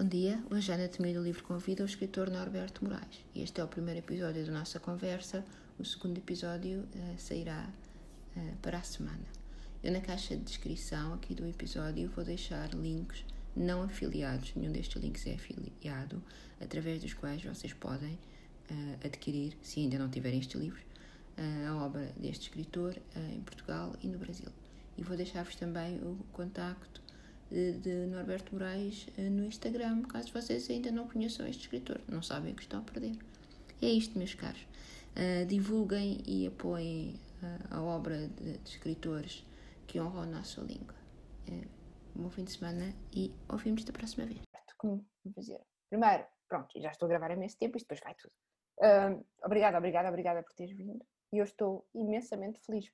Bom dia, hoje a Anatomia do Livro convida o escritor Norberto Moraes. Este é o primeiro episódio da nossa conversa, o segundo episódio uh, sairá uh, para a semana. Eu na caixa de descrição aqui do episódio vou deixar links não afiliados, nenhum destes links é afiliado, através dos quais vocês podem uh, adquirir, se ainda não tiverem este livro, a obra deste escritor em Portugal e no Brasil. E vou deixar-vos também o contacto de, Norberto Moraes eh, no Instagram, caso vocês ainda não conheçam este escritor, não sabem o que estão a perder. É isto, meus caros. Uh, divulguem e apoiem uh, a obra de, de, escritores que honram a nossa língua. Uh, bom fim de semana e ouvimos da próxima vez. Como fazer? Primeiro, pronto, já estou a gravar há imenso tempo e depois vai tudo. Uh, obrigada, obrigada, obrigada por teres vindo. E eu estou imensamente feliz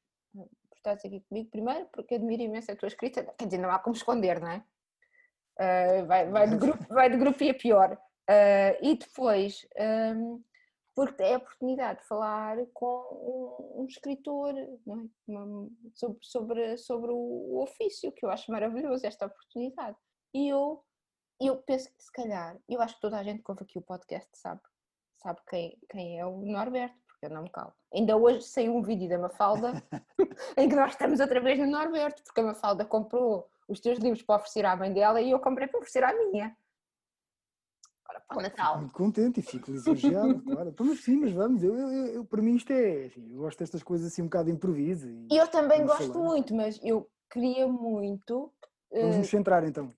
estás aqui comigo, primeiro porque admiro imenso a tua escrita, quer dizer, não há como esconder, não é? Uh, vai, vai, de grupo, vai de grupo e a pior. Uh, e depois, um, porque é a oportunidade de falar com um, um escritor é? Uma, sobre, sobre, sobre o, ofício, que eu acho maravilhoso esta oportunidade. E eu, eu penso que se calhar, eu acho que toda a gente que ouve aqui o podcast sabe, sabe quem, quem é o Norberto, eu não me calo. Ainda hoje saiu um vídeo da Mafalda em que nós estamos outra vez no Norberto, porque a Mafalda comprou os teus livros para oferecer à mãe dela e eu comprei para oferecer à minha. Agora para o Natal. Fico muito contente e fico lisonjeado, claro. Mas sim, mas vamos, eu, eu, eu, para mim isto é, assim, eu gosto destas coisas assim um bocado de improviso. E eu também gosto falando. muito, mas eu queria muito... Vamos uh... nos centrar então.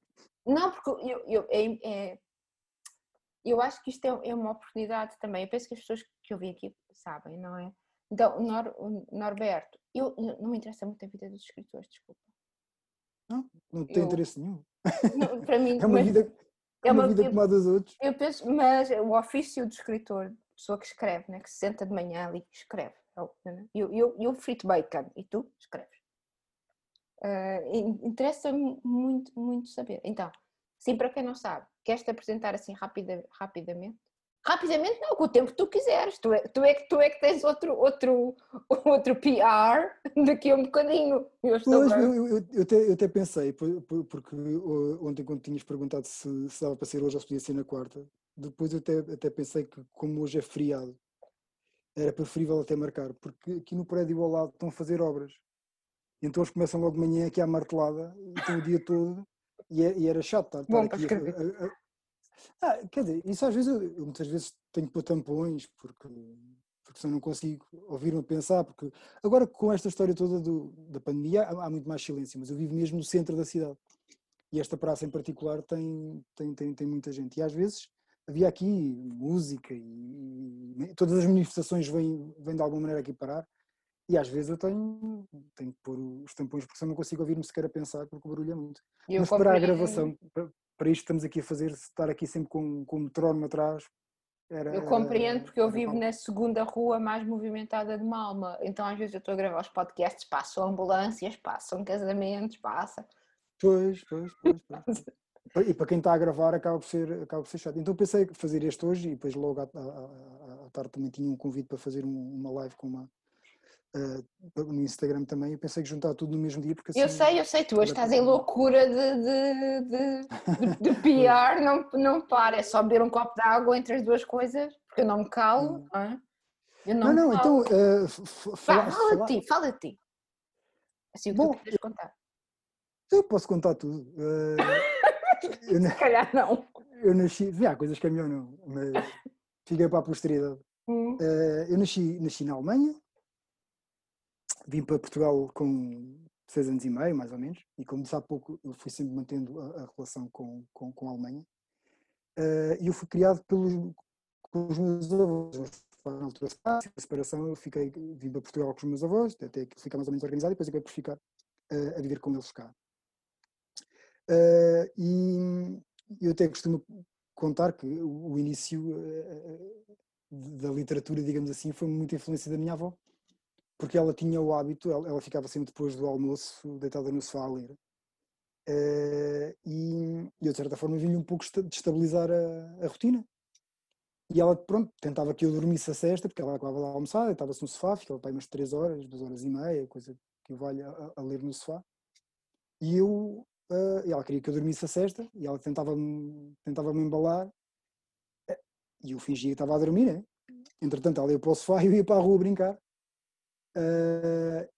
Não, porque eu, eu, é, é, eu acho que isto é, é, uma oportunidade também. Eu penso que as pessoas que eu vi aqui sabem, não é? Então, Nor, Norberto, eu, não me interessa muito a vida dos escritores, desculpa. Não, não tem eu, interesse nenhum. Não, para mim, é uma vida, é uma, vida como a dos outros. Eu penso, mas o ofício do escritor, pessoa que escreve, né, que se senta de manhã ali e escreve. Eu, eu, eu frito bacon e tu escreves. Uh, Interessa-me muito, muito saber. Então, sim, para quem não sabe, queres-te apresentar assim rapida, rapidamente? Rapidamente não, com o tempo que tu quiseres. Tu é, tu é, tu é que tens outro, outro, outro PR daqui a um bocadinho. Eu, pois, eu, eu, eu, até, eu até pensei, porque ontem quando tinhas perguntado se, se dava para ser hoje ou se podia ser na quarta, depois eu até, até pensei que como hoje é feriado, era preferível até marcar, porque aqui no prédio ao lado estão a fazer obras. Então eles começam logo de manhã aqui à martelada e estão o dia todo e, é, e era chato estar, Bom, aqui a, a, ah, quer dizer, isso às vezes, eu, eu muitas vezes tenho que pôr tampões, porque, porque senão não consigo ouvir-me pensar, porque agora com esta história toda do, da pandemia há, há, muito mais silêncio, mas eu vivo mesmo no centro da cidade. E esta praça em particular tem, tem, tem, tem muita gente. E às vezes havia aqui música e, e todas as manifestações vêm, vêm de alguma maneira aqui parar. E às vezes eu tenho, tenho que pôr os tampões porque senão não consigo ouvir-me sequer a pensar porque o barulho é muito. Eu Mas para a gravação, para, para isto estamos aqui a fazer, estar aqui sempre com, com o metrónomo atrás. Era, eu compreendo porque eu vivo na segunda rua mais movimentada de Malma, então às vezes eu estou a gravar os podcasts, passam ambulâncias, passam casamentos, passa. Pois, pois, pois. pois. e para quem está a gravar acaba por ser, acaba por ser chato. Então pensei fazer este hoje e depois logo à, à, à tarde também tinha um convite para fazer um, uma live com uma, Uh, no Instagram também, eu pensei que juntar tudo no mesmo dia porque assim, Eu sei, eu sei, tu hoje estás em loucura de, de, de, de, de PR, não, não para, é só beber um copo de água entre as duas coisas, porque eu não me calo, hum. não é? Eu não, não, não então uh, fala, fala de ti, fala ti. Assim, o que Bom, tu queres contar? Eu posso contar tudo. Uh, eu, Se calhar não. Eu nasci, há coisas que é melhor não, mas fiquei para a posteridade. Hum. Uh, eu nasci, nasci na Alemanha, vim para Portugal com seis anos e meio, mais ou menos, e como disse há pouco, eu fui sempre mantendo a, a relação com, com, com, a Alemanha. Uh, e eu fui criado pelos, meus avós. Na altura da separação, eu fiquei, vim para Portugal com os meus avós, até que ficar mais ou menos organizado, e depois acabei por ficar uh, a viver com eles cá. Uh, e eu até costumo contar que o, o início da literatura, digamos assim, foi muita influência da minha avó, porque ela tinha o hábito, ela, ela, ficava sempre depois do almoço deitada no sofá a ler. Uh, e eu, de certa forma, vinha um pouco destabilizar a, a, rotina. E ela, pronto, tentava que eu dormisse a cesta, porque ela acabava de almoçar, deitava-se no sofá, ficava para aí umas 3 horas, 2 horas e meia, coisa que eu a, a, ler no sofá. E eu, uh, e ela queria que eu dormisse a cesta, e ela tentava-me tentava -me embalar, eh, e eu fingia que estava a dormir, né? Entretanto, ela ia para o sofá e eu ia para a rua brincar. Uh,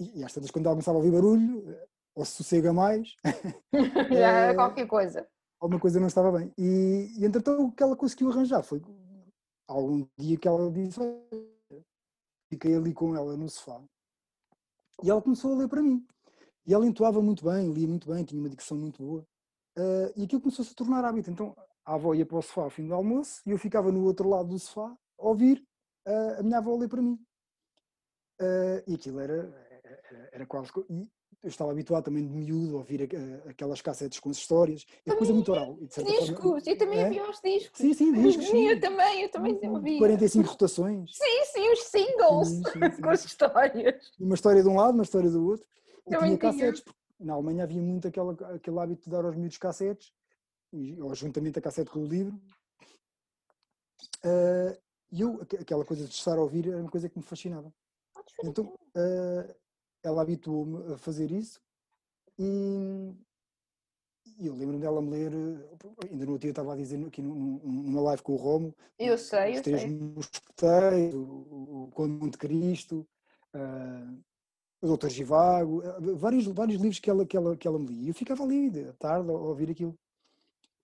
e, e às tantas, quando ela começava a ouvir barulho, ou se sossega mais. Já era qualquer coisa. Alguma coisa não estava bem. E, e entretanto, o que ela conseguiu arranjar foi algum dia que ela disse: fiquei ali com ela no sofá. E ela começou a ler para mim. E ela entoava muito bem, lia muito bem, tinha uma dicção muito boa. Uh, e aquilo começou -se a se tornar hábito. Então a avó ia para o sofá ao fim do almoço e eu ficava no outro lado do sofá a ouvir uh, a minha avó ler para mim. Uh, e aquilo era, era, era quase. E eu estava habituado também de miúdo a ouvir aquelas cassetes com as histórias, é coisa muito oral. discos, forma, eu também é? havia os discos. Sim, sim, discos. Sim. Eu também, eu também ouvi. 45 rotações. Sim, sim, os singles sim, sim, com as histórias. Uma história de um lado, uma história do outro. Eu tinha cassetes, na Alemanha havia muito aquele, aquele hábito de dar aos miúdos cassetes, ou juntamente a cassete com o livro. Uh, e eu, aquela coisa de estar a ouvir era uma coisa que me fascinava. Então, uh, ela habituou-me a fazer isso e, e eu lembro-me dela me ler, ainda no outro dia estava a dizer aqui numa live com o Romo, eu sei, os eu três sei. mosqueteiros, o, o Conde Monte Cristo, uh, o Doutor Givago, vários, vários livros que ela, que, ela, que ela me lia. E eu ficava ali à tarde a ouvir aquilo.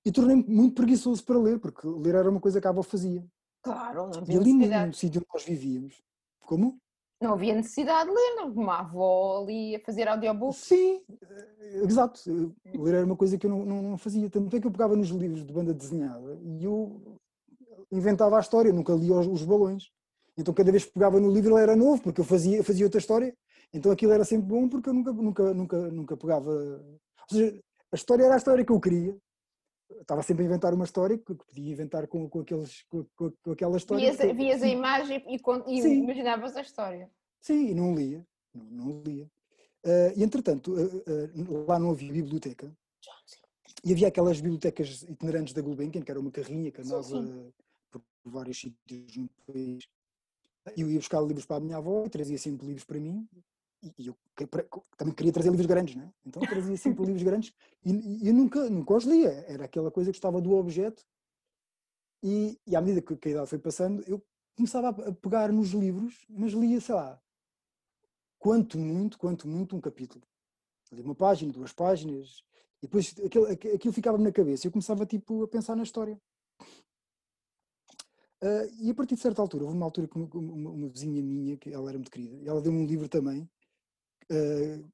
E tornei-me muito preguiçoso para ler, porque ler era uma coisa que a avó fazia. Claro, não E ali mesmo, no sítio onde nós vivíamos. Como? Não havia necessidade de ler, não. Uma avó ali a fazer audiobook. Sim, eh, exato. Ler era uma coisa que eu não, não, fazia. Tanto é que eu pegava nos livros de banda desenhada e eu inventava a história, nunca lia os, os balões. Então cada vez que pegava no livro ele era novo, porque eu fazia, eu fazia outra história. Então aquilo era sempre bom porque eu nunca, nunca, nunca, nunca pegava. Ou seja, a história era a história que eu queria. Estava sempre a inventar uma história que podia inventar com, com, aqueles, com, com aquela história. Vias, vias a imagem e, e imaginavas a história. Sim, e não lia. Não, não lia. Uh, e entretanto, uh, uh, lá não havia biblioteca. E havia aquelas bibliotecas itinerantes da Gulbenkian, que era uma carrinha que andava sim, sim. por vários sítios no país. E eu ia buscar livros para a minha avó e trazia sempre livros para mim e eu também queria trazer livros grandes, né? então trazia sempre livros grandes e, eu nunca, nunca os lia, era aquela coisa que estava do objeto e, e à medida que, que, a idade foi passando, eu começava a pegar nos livros, mas lia, sei lá, quanto muito, quanto muito um capítulo. Li uma página, duas páginas, e depois aquilo, aquilo ficava-me na cabeça e eu começava tipo a pensar na história. Uh, e a partir de certa altura, houve uma altura que uma, uma, uma vizinha minha, que ela era muito querida, e ela deu-me um livro também, uh,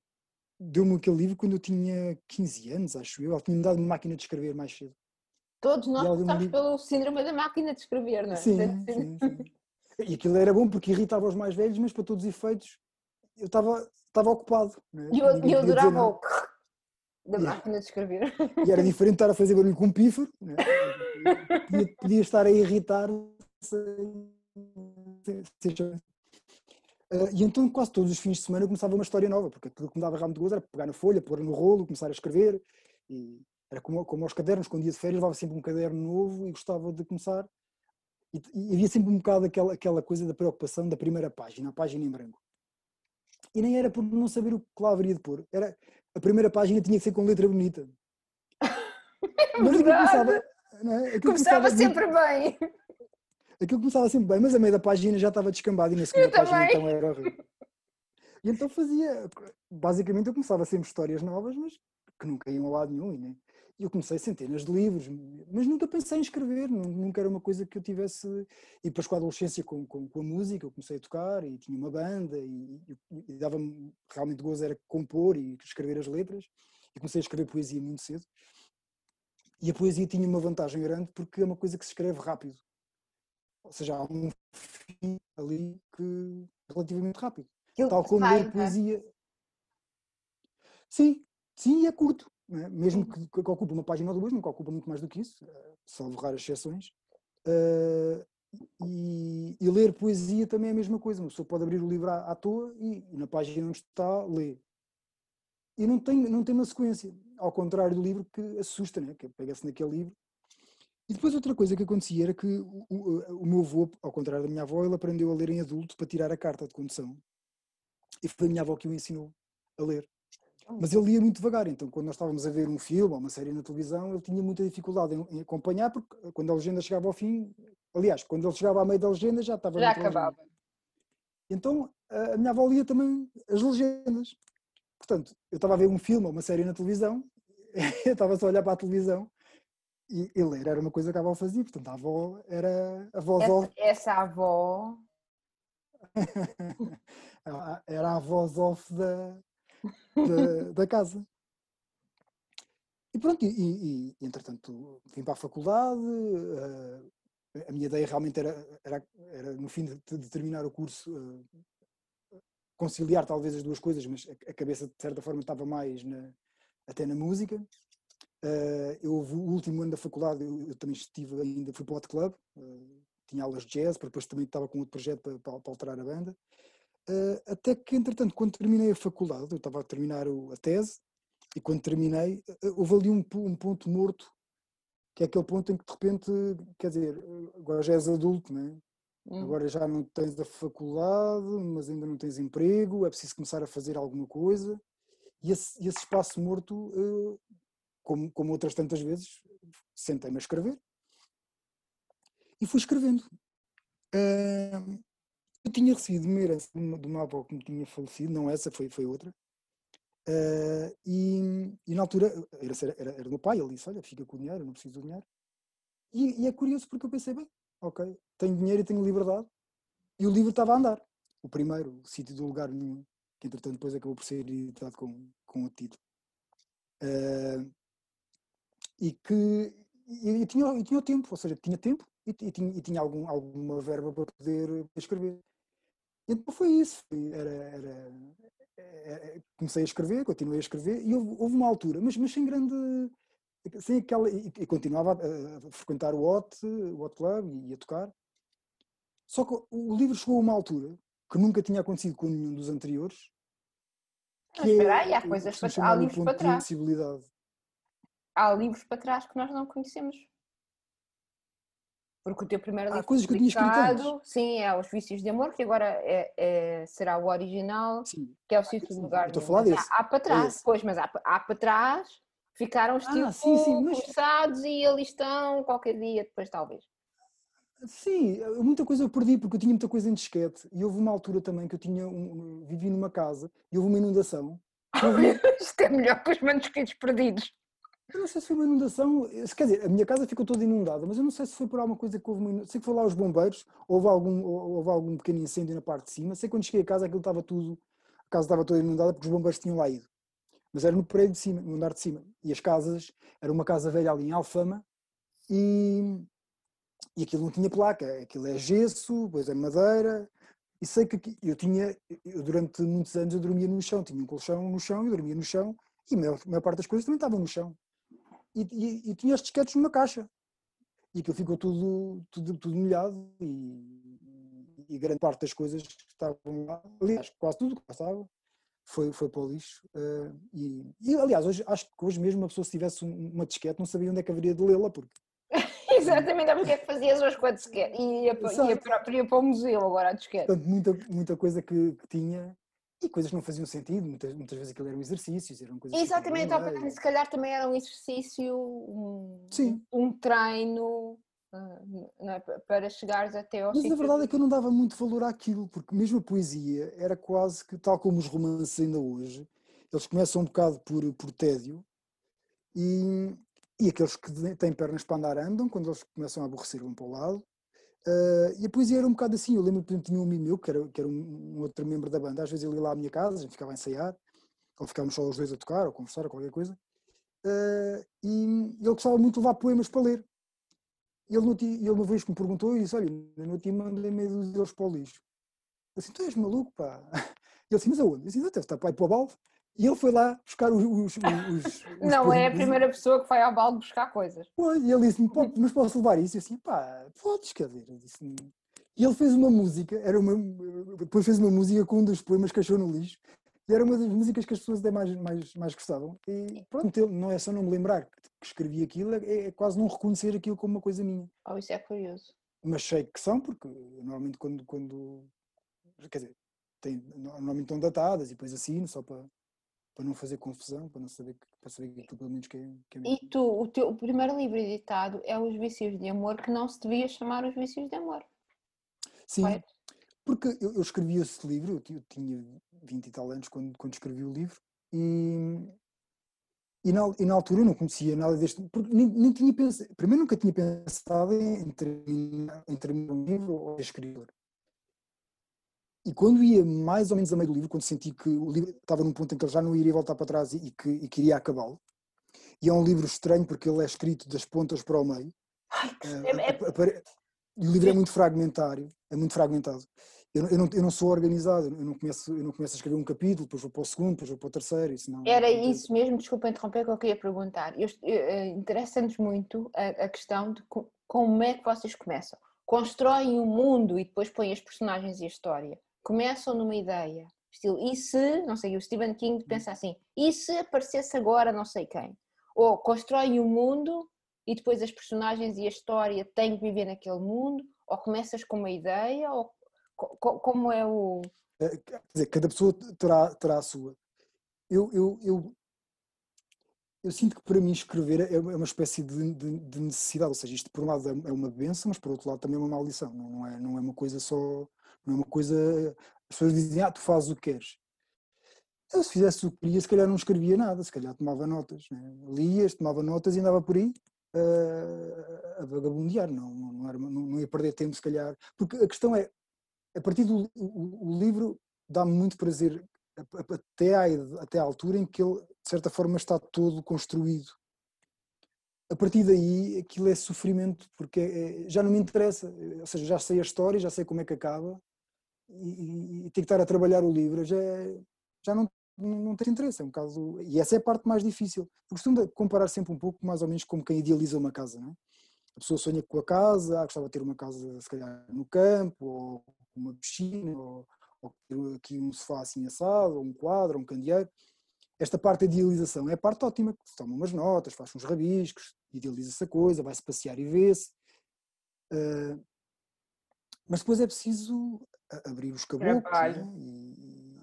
deu-me aquele livro quando eu tinha 15 anos, acho eu. Ela tinha-me dado uma máquina de escrever mais cedo. Todos nós passamos um livro... pelo síndrome da máquina de escrever, não é? Sim, sim, sim. E aquilo era bom porque irritava os mais velhos, mas para todos os efeitos eu estava, estava ocupado. É? E eu, eu adorava o da máquina de escrever. E era diferente estar a fazer barulho com um pífaro. É? Podia, podia, estar a irritar sem, sem, sem, Uh, e então quase todos os fins de semana eu começava uma história nova, porque aquilo que me dava realmente gozo era pegar na folha, pôr no rolo, começar a escrever. E era como, como aos cadernos, quando ia de férias levava sempre um caderno novo e gostava de começar. E, e havia sempre um bocado aquela, aquela coisa da preocupação da primeira página, a página em branco. E nem era por não saber o que lá haveria de pôr. Era, a primeira página tinha que ser com letra bonita. É Mas começava, é? começava sempre bem aquilo começava sempre bem, mas a meio da página já estava descambado e na segunda página então era horrível. E então fazia, basicamente eu começava sempre histórias novas, mas que nunca iam a lado nenhum. Né? E eu comecei centenas de livros, mas nunca pensei em escrever, nunca era uma coisa que eu tivesse. E depois com a adolescência, com, com, com a música, eu comecei a tocar e tinha uma banda e, e, e dava-me realmente gozo era compor e escrever as letras. E comecei a escrever poesia muito cedo. E a poesia tinha uma vantagem grande porque é uma coisa que se escreve rápido. Ou seja, há um fim ali que relativamente rápido. Aquilo Tal como ler é? poesia. Sim, sim, é curto. É? Mesmo que, que, ocupe uma página ou duas, nunca ocupa muito mais do que isso, eh, salvo raras exceções. Uh, e, e, ler poesia também é a mesma coisa. Uma pessoa pode abrir o livro à, à toa e, e, na página onde está, lê. E não tem, não tem uma sequência. Ao contrário do livro que assusta, né? que pega-se naquele livro e depois outra coisa que acontecia era que o, o, o, meu avô, ao contrário da minha avó, ele aprendeu a ler em adulto para tirar a carta de condução. E foi a minha avó que o ensinou a ler. Mas ele lia muito devagar, então quando nós estávamos a ver um filme ou uma série na televisão, ele tinha muita dificuldade em, acompanhar, porque quando a legenda chegava ao fim, aliás, quando ele chegava à meio da legenda já estava. Já noutra legenda. acabava. Então a a minha avó lia também as legendas. Portanto, eu estava a ver um filme ou uma série na televisão, eu estava só a olhar para a televisão e, e ler era uma coisa que a avó fazia. Portanto, a avó era a voz Essa, off, essa avó. era a voz off da, da, da casa. E pronto, e, e- e, entretanto vim para a faculdade. eh, a minha ideia realmente era, era, era no fim de, de terminar o curso, eh, conciliar talvez as duas coisas, mas a, a cabeça de certa forma estava mais na, até na música. Eh, eu, o último ano da faculdade, eu, eu também estive ainda, fui para o Hot Club, eh, tinha aulas de jazz, depois também estava com outro projeto para, para, para alterar a banda. Eh, até que, entretanto, quando terminei a faculdade, eu estava a terminar a tese, e quando terminei, houve ali um, um ponto morto, que é aquele ponto em que de repente, quer dizer, agora já és adulto, é? Hum. Agora já não tens a faculdade, mas ainda não tens emprego, é preciso começar a fazer alguma coisa. E esse, esse espaço morto, como, como outras tantas vezes, sentei-me a escrever. E fui escrevendo. Ah, eu tinha recebido uma herança de uma, avó que me tinha falecido, não essa, foi, foi outra. Ah, e, e na altura, era, era, era do pai, ele disse: Olha, fica com o dinheiro, não preciso do dinheiro. E, e é curioso porque eu pensei: bem, ok, tenho dinheiro e tenho liberdade. E o livro estava a andar. O primeiro, o sítio do lugar nenhum, que entretanto depois acabou por ser editado com, com o título. Ah, e que e, e tinha, e tinha o tempo, ou seja, tinha tempo e, e tinha, e tinha algum, alguma verba para poder escrever. Então foi isso. Era, era, era- comecei a escrever, continuei a escrever e houve, houve uma altura, mas, mas sem grande. Sem aquela, e, e continuava a, a frequentar o Hot, o Hot Club e a tocar. Só que o livro chegou a uma altura que nunca tinha acontecido com nenhum dos anteriores. Mas espera aí, há coisas para- há livros para trás. Há livros para trás que nós não conhecemos. Porque o teu primeiro Há livro coisas que eu tinha escrito sim, é Os Vícios de Amor, que agora é, é- será o original, Sim. que é o sítio do lugar. estou a falar desse, Há, há para trás, esse. pois, mas há, há para trás, ficaram os Ah, tipo sim, sim, mas- forçados e ali estão qualquer dia, depois talvez. Sim, muita coisa eu perdi porque eu tinha muita coisa em disquete e houve uma altura também que eu tinha um, vivi numa casa e houve uma inundação. Isto é melhor que os manuscritos perdidos. Eu não sei se foi uma inundação, quer dizer, a minha casa ficou toda inundada, mas eu não sei se foi por alguma coisa que houve uma inundação. Sei que foi lá os bombeiros, houve algum, ou- houve algum pequeno incêndio na parte de cima. Sei que quando cheguei a casa aquilo estava tudo, a casa estava toda inundada porque os bombeiros tinham lá ido. Mas era no prédio de cima, no andar de cima. E as casas, era uma casa velha ali em Alfama e, e aquilo não tinha placa, aquilo é gesso, depois é madeira. E sei que eu tinha, eu durante muitos anos eu dormia no chão, tinha um colchão no chão, eu dormia no chão e a maior, a maior parte das coisas também estavam no chão. E, e, e tinha os disquetes numa caixa. E aquilo ficou tudo, tudo, tudo molhado e, e grande parte das coisas que estavam lá, aliás, quase tudo que lá estava, foi, foi para o lixo. eh, e, e, aliás, hoje, acho que hoje mesmo uma pessoa se tivesse um- uma disquete não sabia onde é que haveria de lê-la, porque Exatamente, é porque é que fazias hoje quando se quer. E ia, ia para, ia para o museu agora a disquete. portanto, muita, muita coisa que, que tinha e coisas não faziam sentido, muitas, muitas vezes aquilo eram exercícios, eram coisas Exatamente, ficavam estava a no pensar, se calhar também era um exercício, um, Sim. um treino ah, é, pa- para chegares até ao Mas a verdade é que eu não dava muito valor àquilo, porque mesmo a poesia era quase que, tal como os romances ainda hoje, eles começam um bocado por, por tédio e, e aqueles que têm pernas para andar andam, quando eles começam a aborrecer vão para o lado. Ah, e a poesia era um bocado assim, eu lembro que tinha um amigo meu, que era, que era um, um outro membro da banda, às vezes ele ia lá à minha casa, a gente ficava a ensaiar, ou ficávamos só os dois a tocar, ou a conversar, ou qualquer coisa, Ah, e ele gostava muito de levar poemas para ler. Ele, ele uma vez que me perguntou e disse: Olha, no ti mandei meio dos deles para o lixo. Eu disse: Tu és maluco, pá. E ele disse: Mas aonde? Eu disse: Deve estar para ir para o balde. E ele foi lá buscar os. os, os- os Não é a primeira pessoa que vai ao balde buscar coisas. Pois, E ele disse-me: "Pô, Mas posso levar isso? Eu disse: Pá, podes, quer dizer. E ele fez uma música, era uma, depois fez uma música com um dos poemas que achou no lixo. E era uma das músicas que as pessoas até mais, mais, mais gostavam. E pronto, não é só não me lembrar que que escrevi aquilo, é, é quase não reconhecer aquilo como uma coisa minha. Oh, isso é curioso. mas sei que são, porque normalmente quando, quando quer dizer, tem, normalmente estão datadas e depois assino só para, para não fazer confusão, para não saber, para saber que pelo menos que é, que é E tu, o teu o primeiro livro editado é Os Vícios de Amor, que não se devia chamar Os Vícios de Amor. Sim, porque eu, eu escrevi esse livro, eu, ti- eu tinha 20 e tal anos quando, quando escrevi o livro, e, e, na, e na altura eu não conhecia nada deste, porque nem, nem tinha pensado, primeiro nunca tinha pensado em, em terminar, em terminar um livro ou escritor. E quando ia mais ou menos a meio do livro, quando senti que o livro estava num ponto em que ele já não iria voltar para trás e, que e queria acabá-lo, e é um livro estranho porque ele é escrito das pontas para o meio, Ai, eh, é- é- o livro é muito fragmentário, é muito fragmentado. Eu, não- eu, não, eu não sou organizado, eu não, começo, eu não começo a escrever um capítulo, depois vou para o segundo, depois vou para o terceiro, isso não. Era não isso mesmo, desculpa interromper, que eu queria perguntar. Eu- eh, Interessa-nos muito a, a questão de co- como é que vocês começam. Constroem o mundo e depois põem as personagens e a história. Começam numa ideia, estilo, e se, não sei, o Stephen King pensa assim, e se aparecesse agora não sei quem? Ou constroem o mundo e depois as personagens e a história têm que viver naquele mundo? Ou começas com uma ideia? Ou co- co- como é o... Eh, Quer dizer, cada pessoa terá, terá a sua. Eu, eu, eu, eu sinto que para mim escrever é uma é uma espécie de, de- de necessidade, ou seja, isto por um lado é é uma benção, mas por outro lado também é uma maldição, não é, não é uma coisa só, não é uma coisa, as pessoas dizem, ah, tu fazes o que queres. Eu se fizesse o que queria, se calhar não escrevia nada, se calhar tomava notas, né? lias, tomava notas e andava por aí eh, a vagabundear, não, não, era- não- não ia perder tempo se calhar, porque a questão é, a partir do o, o livro dá-me muito prazer até à, até à altura em que ele, de certa forma, está todo construído. A partir daí, aquilo é sofrimento, porque é- é- já não me interessa, ou seja, já sei a história, já sei como é que acaba, e, e, e ter que estar a trabalhar o livro já, já não, não, tem interesse, é um caso, e essa é a parte mais difícil. Costumo comparar sempre um pouco, mais ou menos, como quem idealiza uma casa, não é? A pessoa sonha com a casa, ah, gostava de ter uma casa, se calhar, no campo, ou uma piscina, ou, ou aqui um sofá assim assado, ou um quadro, ou um candeeiro. Esta parte da idealização é a parte ótima, que se toma umas notas, faz uns rabiscos, idealiza-se a coisa, vai-se passear e vê-se. Ah, mas depois é preciso abrir os caboclos Trabalho. né? e,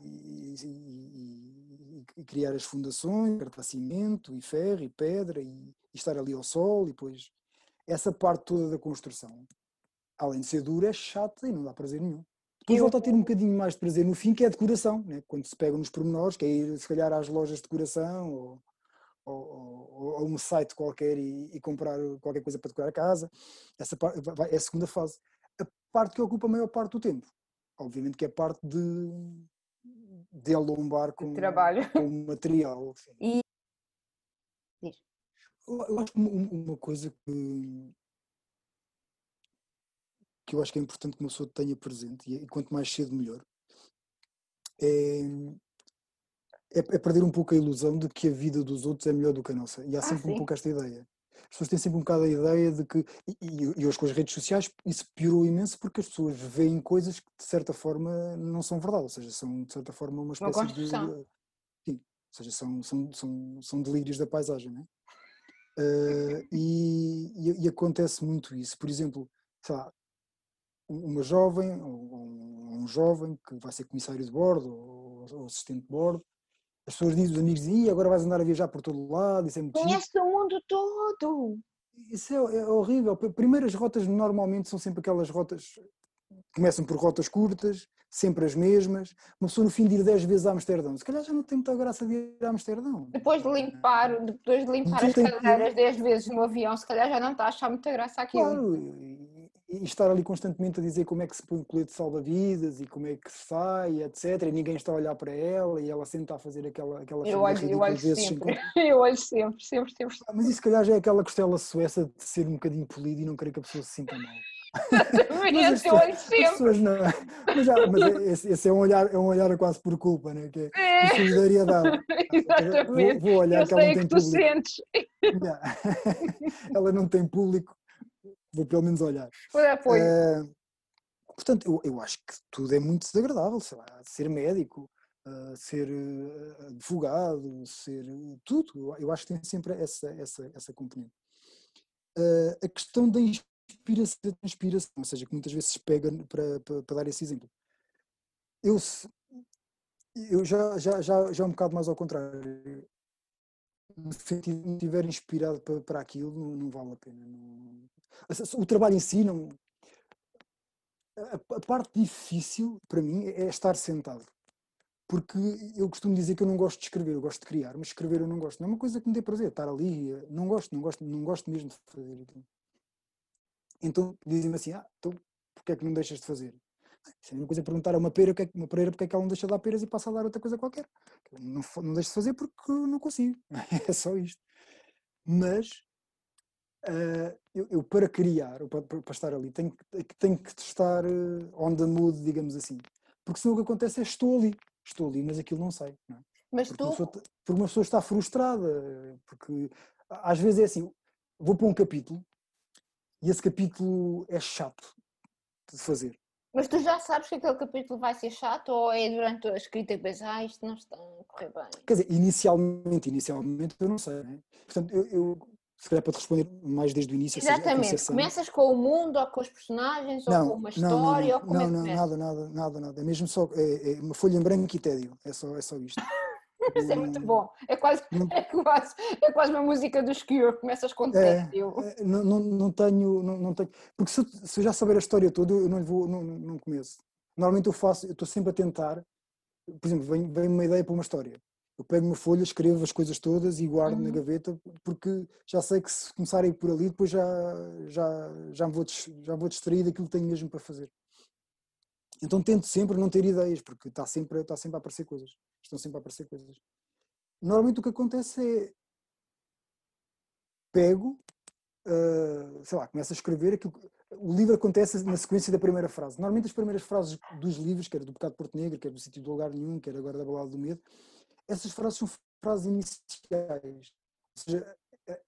e- e- e- criar as fundações, cartar cimento e ferro e pedra e, e estar ali ao sol e depois essa parte toda da construção, além de ser dura, é chata e não dá prazer nenhum. Depois Eu- volta a ter um bocadinho mais de prazer no fim, que é a decoração, né? quando se pega nos pormenores, que é ir se calhar às lojas de decoração ou, ou, a um site qualquer e, e comprar qualquer coisa para decorar a casa. Essa vai- é a segunda fase. A parte que ocupa a maior parte do tempo, obviamente que é a parte de, de alombar com, trabalho. com o material. sim. E- uma coisa que, que eu acho que é importante que uma pessoa tenha presente, e e quanto mais cedo melhor, é, é, é perder um pouco a ilusão de que a vida dos outros é melhor do que a nossa. E há Ah, sempre um sim. pouco esta ideia. As pessoas têm sempre um bocado a ideia de que, e, e, hoje com as redes sociais, isso piorou imenso porque as pessoas veem coisas que de certa forma não são verdade, ou seja, são de certa forma uma espécie construção. de. Sim, ou seja, são, são, são, são delírios da paisagem, não é? Eh, e, e- e acontece muito isso. Por exemplo, sei lá, um- uma jovem ou um, um jovem que vai ser comissário de bordo ou, ou assistente de bordo, as pessoas dizem, os amigos dizem, "Ih, agora vais andar a viajar por todo lado, isso é muito giro." Conhece o mundo todo! Isso é, é horrível. P- Primeiro, as rotas normalmente são sempre aquelas rotas. Começam por rotas curtas, sempre as mesmas. Uma pessoa no fim de ir 10 vezes a Amsterdão, se calhar já não tem muita graça de ir a Amsterdão. Depois de limpar, depois de limpar as cadeiras 10 vezes no avião, se calhar já não está a achar muita graça aquilo. Claro, e, estar ali constantemente a dizer como é que se põe o colete de salva-vidas e como é que se sai, etc. E ninguém está a olhar para ela e ela sempre está a fazer aquela, aquela Eu olho, eu olho sempre, eu olho sempre, sempre, sempre. Ah, Mas isso, se calhar, já é aquela costela sueça de ser um bocadinho polida e não querer que a pessoa se sinta mal. Exatamente, eu olho sempre. não. Mas, já, mas é- esse, esse é, um olhar, é um olhar quase por culpa, né? que é É, de solidariedade. exatamente. Vou, vou olhar Eu que ela não que tem tu público. sentes. Ela não tem público, vou pelo menos olhar. Por apoio. Eh, portanto, eu, eu acho que tudo é muito desagradável, sei lá, ser médico, eh, ser eh, advogado, ser tudo. Eu, acho que tem sempre essa, essa, essa componente. A questão da inspiração, da inspiração, ou seja, que muitas vezes se pega para, para, para dar esse exemplo. Eu, Eu já, já, já, já um bocado mais ao contrário. De não estiver inspirado para, para aquilo, não, não vale a pena. Não... O trabalho em si, não... a, a parte difícil para mim é estar sentado porque eu costumo dizer que eu não gosto de escrever, eu gosto de criar, mas escrever eu não gosto. Não é uma coisa que me dê prazer, estar ali, não gosto, não gosto, não gosto mesmo de fazer aquilo. Então dizem-me assim, ah, então porquê é que não deixas de fazer? É a mesma coisa perguntar a uma pera, que é, uma pereira porque é que ela não deixa de dar peras e passa a dar outra coisa qualquer. Não, não deixo de fazer porque não consigo. É só isto. Mas uh, eu, eu, para criar, ou para, para, estar ali, tenho, tenho que estar uh, on the mood, digamos assim. Porque senão o que acontece é estou ali estou ali, mas aquilo não sei. Não é? Mas porque tu. Uma pessoa, porque uma pessoa está frustrada, porque às vezes é assim: vou para um capítulo e esse capítulo é chato de fazer. Mas tu já sabes que aquele capítulo vai ser chato ou é durante a escrita que pensas, ah, isto não está a correr bem? Quer dizer, inicialmente, inicialmente eu não sei, né? Portanto, eu, eu se calhar para te responder mais desde o início. Exatamente, começas com o mundo ou com os personagens não, ou com uma história não, ou como é não, não, nada, nada, nada, nada. É mesmo só é, é uma folha em branco e tédio. É só, é só isto. Isso é muito bom. É quase, é, quase, é quase uma música dos Cure, começas com é, tédio. É, não, não, não, tenho, não, não tenho. Porque se eu, se eu já saber a história toda, eu não vou, não, não começo. Normalmente eu faço, eu estou sempre a tentar, por exemplo, vem, vem uma ideia para uma história eu pego uma folha, escrevo as coisas todas e guardo uhum. na gaveta, porque já sei que se começarem por ali, depois já, já, já, me vou, já vou distrair daquilo que tenho mesmo para fazer. Então tento sempre não ter ideias, porque está sempre, está sempre a aparecer coisas. Estão sempre a aparecer coisas. Normalmente o que acontece é pego, uh, sei lá, começo a escrever aquilo. O livro acontece na sequência da primeira frase. Normalmente as primeiras frases dos livros, quer do Pecado Porto Negro, quer do Sítio do Lugar Nenhum, quer agora da Balada do Medo, essas frases são frases iniciais. Ou seja,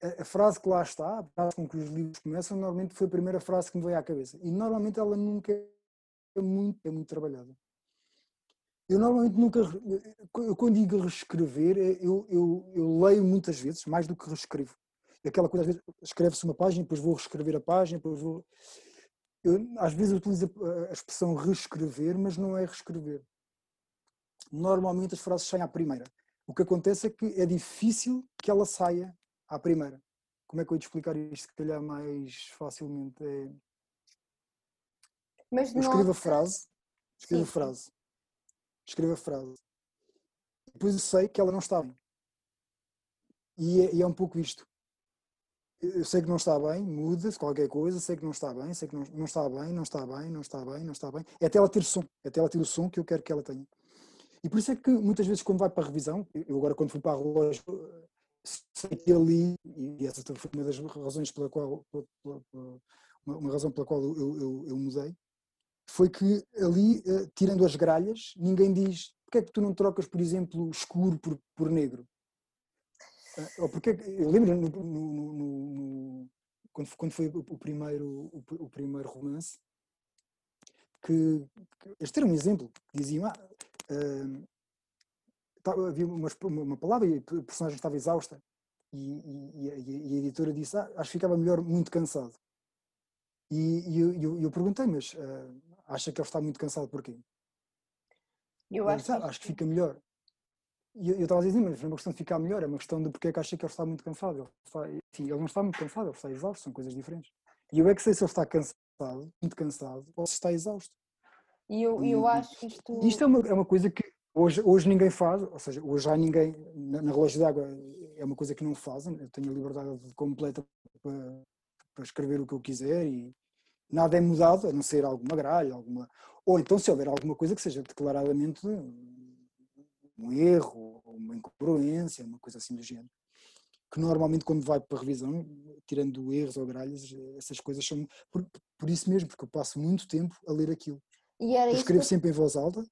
a, a, frase que lá está, a frase com que os livros começam, normalmente foi a primeira frase que me veio à cabeça. E normalmente ela nunca muito, é muito trabalhada. Eu normalmente nunca, eu, quando digo reescrever, é, eu, eu, eu leio muitas vezes, mais do que reescrevo. Aquela coisa, às vezes, escreve-se uma página, depois vou reescrever a página, depois vou. Eu, às vezes utilizo a expressão reescrever, mas não é reescrever normalmente as frases saem à primeira. O que acontece é que é difícil que ela saia à primeira. Como é que eu ia te explicar isto, se calhar, mais facilmente? É... Mas eu escrevo a frase, escrevo a frase, escrevo a frase. Depois eu sei que ela não está bem. E é, e é um pouco isto. Eu sei que não está bem, muda-se qualquer coisa, sei que não está bem, sei que não, não está bem, não está bem, não está bem, não está bem. É até ela ter som, é até ela ter o som que eu quero que ela tenha. E por isso é que muitas vezes quando vai para a revisão, eu agora quando fui para a relógio, sei que ali, e essa foi uma das razões pela qual, uma razão pela qual eu, eu, eu mudei, foi que ali, eh, tirando as gralhas, ninguém diz porque é que tu não trocas, por exemplo, escuro por, por negro? Eh, ou porque é eu lembro no, no, no, quando, quando foi o primeiro, o, o primeiro romance, que, que, este era um exemplo, diziam, ah, uh, havia uma, uma, palavra e a personagem estava exausta e, e, e, a editora disse, ah, acho que ficava melhor muito cansado. E, eu, eu, eu, perguntei, mas uh, acha que ele está muito cansado porquê? Eu acho, ah, acho que fica melhor. E eu, eu estava a dizer, mas não é uma questão de ficar melhor, é uma questão de porque é que acha que ele está muito cansado. Ele, está, sim, ele não está muito cansado, ele está exausto, são coisas diferentes. E eu é que sei se ele está cansado, muito cansado, ou se está exausto. E eu, eu acho que isto. Isto é uma, é uma coisa que hoje, hoje ninguém faz, ou seja, hoje já ninguém, na, na relógio d'água é uma coisa que não fazem, eu tenho a liberdade completa para, para escrever o que eu quiser e nada é mudado, a não ser alguma gralha, alguma. Ou então se houver alguma coisa que seja declaradamente um erro, uma incongruência, uma coisa assim do género. Que normalmente quando vai para a revisão, tirando erros ou gralhas, essas coisas são. Por, por isso mesmo, porque eu passo muito tempo a ler aquilo. E era eu escrevo que... sempre em voz alta.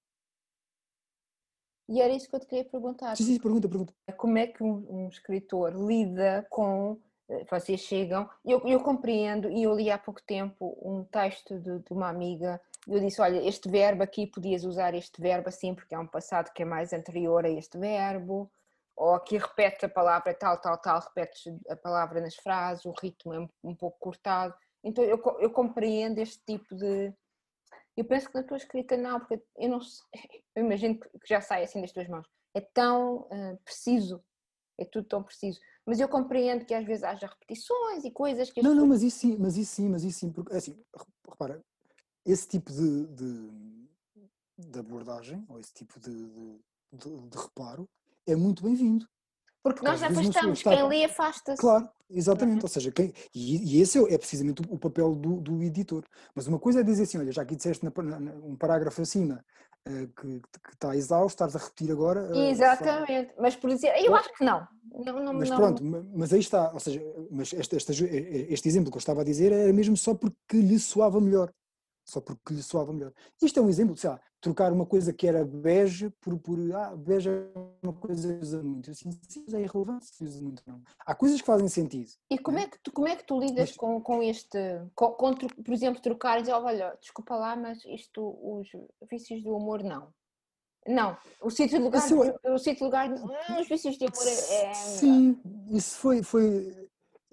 E era isso que eu te queria perguntar. Sim, sim, pergunta, pergunta. Como é que um, um escritor lida com. Eh, vocês chegam. Eu, eu compreendo, e eu li há pouco tempo um texto de, de uma amiga eu disse, olha, este verbo aqui podias usar este verbo assim porque é um passado que é mais anterior a este verbo, ou aqui repete a palavra tal, tal, tal, repetes a palavra nas frases, o ritmo é um, um pouco cortado. Então eu, eu compreendo este tipo de, Eu penso que na tua escrita não, porque eu não sei, eu imagino que já sai assim das tuas mãos. É tão uh, preciso, é tudo tão preciso. Mas eu compreendo que às vezes haja repetições e coisas que. Não, pessoas... não, mas isso sim, mas isso sim, mas isso sim, porque é assim, repara, esse tipo de, de, de abordagem, ou esse tipo de, de, de reparo, é muito bem-vindo. Porque nós já afastamos, está... quem lê afasta-se. Claro, exatamente, uhum. ou seja, quem... e, e, esse é, é precisamente o, o papel do, do, editor. Mas uma coisa é dizer assim, olha, já aqui disseste na, na, um parágrafo acima que, que, está exausto, estás a repetir agora. Uh, exatamente, só... mas por dizer, eu acho que não. não, não mas não... pronto, mas aí está, ou seja, mas este, este, este exemplo que eu estava a dizer era mesmo só porque lhe soava melhor só porque lhe soava melhor. Isto é um exemplo, sei lá, trocar uma coisa que era bege por, por ah, bege é uma coisa que usa muito. Assim, sim, é irrelevante se usa muito, não. Há coisas que fazem sentido. E como, é? que, tu, como é que tu lidas mas, com, com este, com, com, por exemplo, trocar e dizer, olha, desculpa lá, mas isto, os vícios do humor, não. Não, o sítio de lugar, o sítio de lugar, os vícios de humor é... é sim, isso foi, foi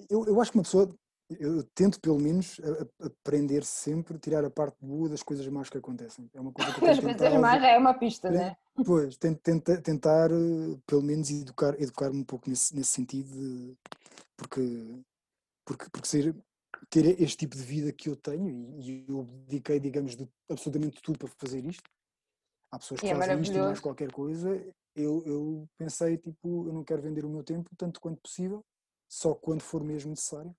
eu, eu acho que uma pessoa eu tento pelo menos aprender sempre, tirar a parte boa das coisas más que acontecem. É uma coisa que As coisas más é uma pista, não é? Pois, tento, tento, tentar pelo menos educar, educar-me um pouco nesse, nesse sentido, de, porque, porque, porque ser, ter este tipo de vida que eu tenho e, eu dediquei, digamos, de absolutamente tudo para fazer isto. Há pessoas que e é fazem é isto e mais qualquer coisa. Eu, eu pensei, tipo, eu não quero vender o meu tempo tanto quanto possível, só quando for mesmo necessário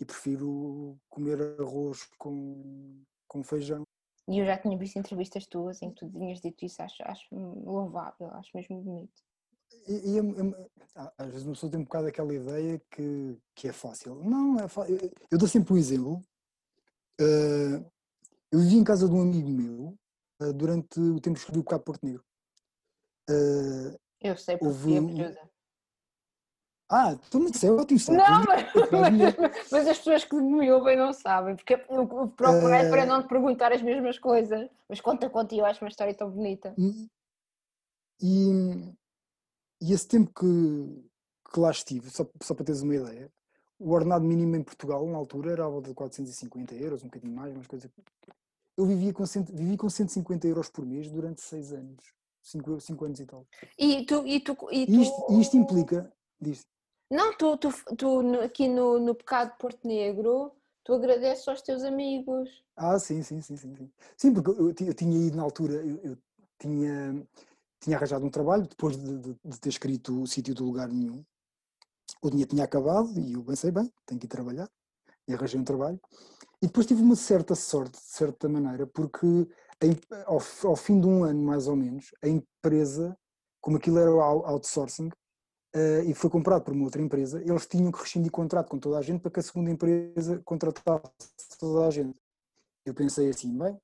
e prefiro comer arroz com, com feijão. E eu já tinha visto entrevistas tuas em que tu tinhas dito isso, acho, acho louvável, acho mesmo bonito. E, e, às vezes uma pessoa tem um bocado aquela ideia que, que é fácil. Não, é fácil. Eu, eu dou sempre um exemplo. Uh, eu vivi em casa de um amigo meu uh, durante o tempo que escrevi o Cabo Porto Negro. Uh, eu sei porque houve, é Ah, tu me disseste, ótimo sabe. Não, mas, mas, mas, as pessoas que me ouvem não sabem, porque eu procurei uh... para não te perguntar as mesmas coisas. Mas conta, conta, eu acho uma história tão bonita. E, e esse tempo que, que lá estive, só, só para teres uma ideia, o ordenado mínimo em Portugal, na altura, era a volta de 450 euros, um bocadinho mais, umas coisas. Eu vivia com, cento, vivi com 150 euros por mês durante 6 anos. 5, 5 anos e tal. E tu. E, tu, e, tu... e isto, isto implica. Diz, não, tu, tu, tu aqui no, no Pecado Porto Negro, tu agradeces aos teus amigos. Ah, sim, sim, sim, sim. Sim, sim porque eu, eu tinha ido na altura, eu, eu, tinha, tinha arranjado um trabalho depois de, de, de ter escrito o sítio do lugar nenhum. O dinheiro tinha acabado e eu pensei, bem, tenho que ir trabalhar. E arranjei um trabalho. E depois tive uma certa sorte, de certa maneira, porque ao, ao fim de um ano, mais ou menos, a empresa, como aquilo era outsourcing, uh, e foi comprado por uma outra empresa, eles tinham que rescindir contrato com toda a gente para que a segunda empresa contratasse toda a gente. Eu pensei assim, bem,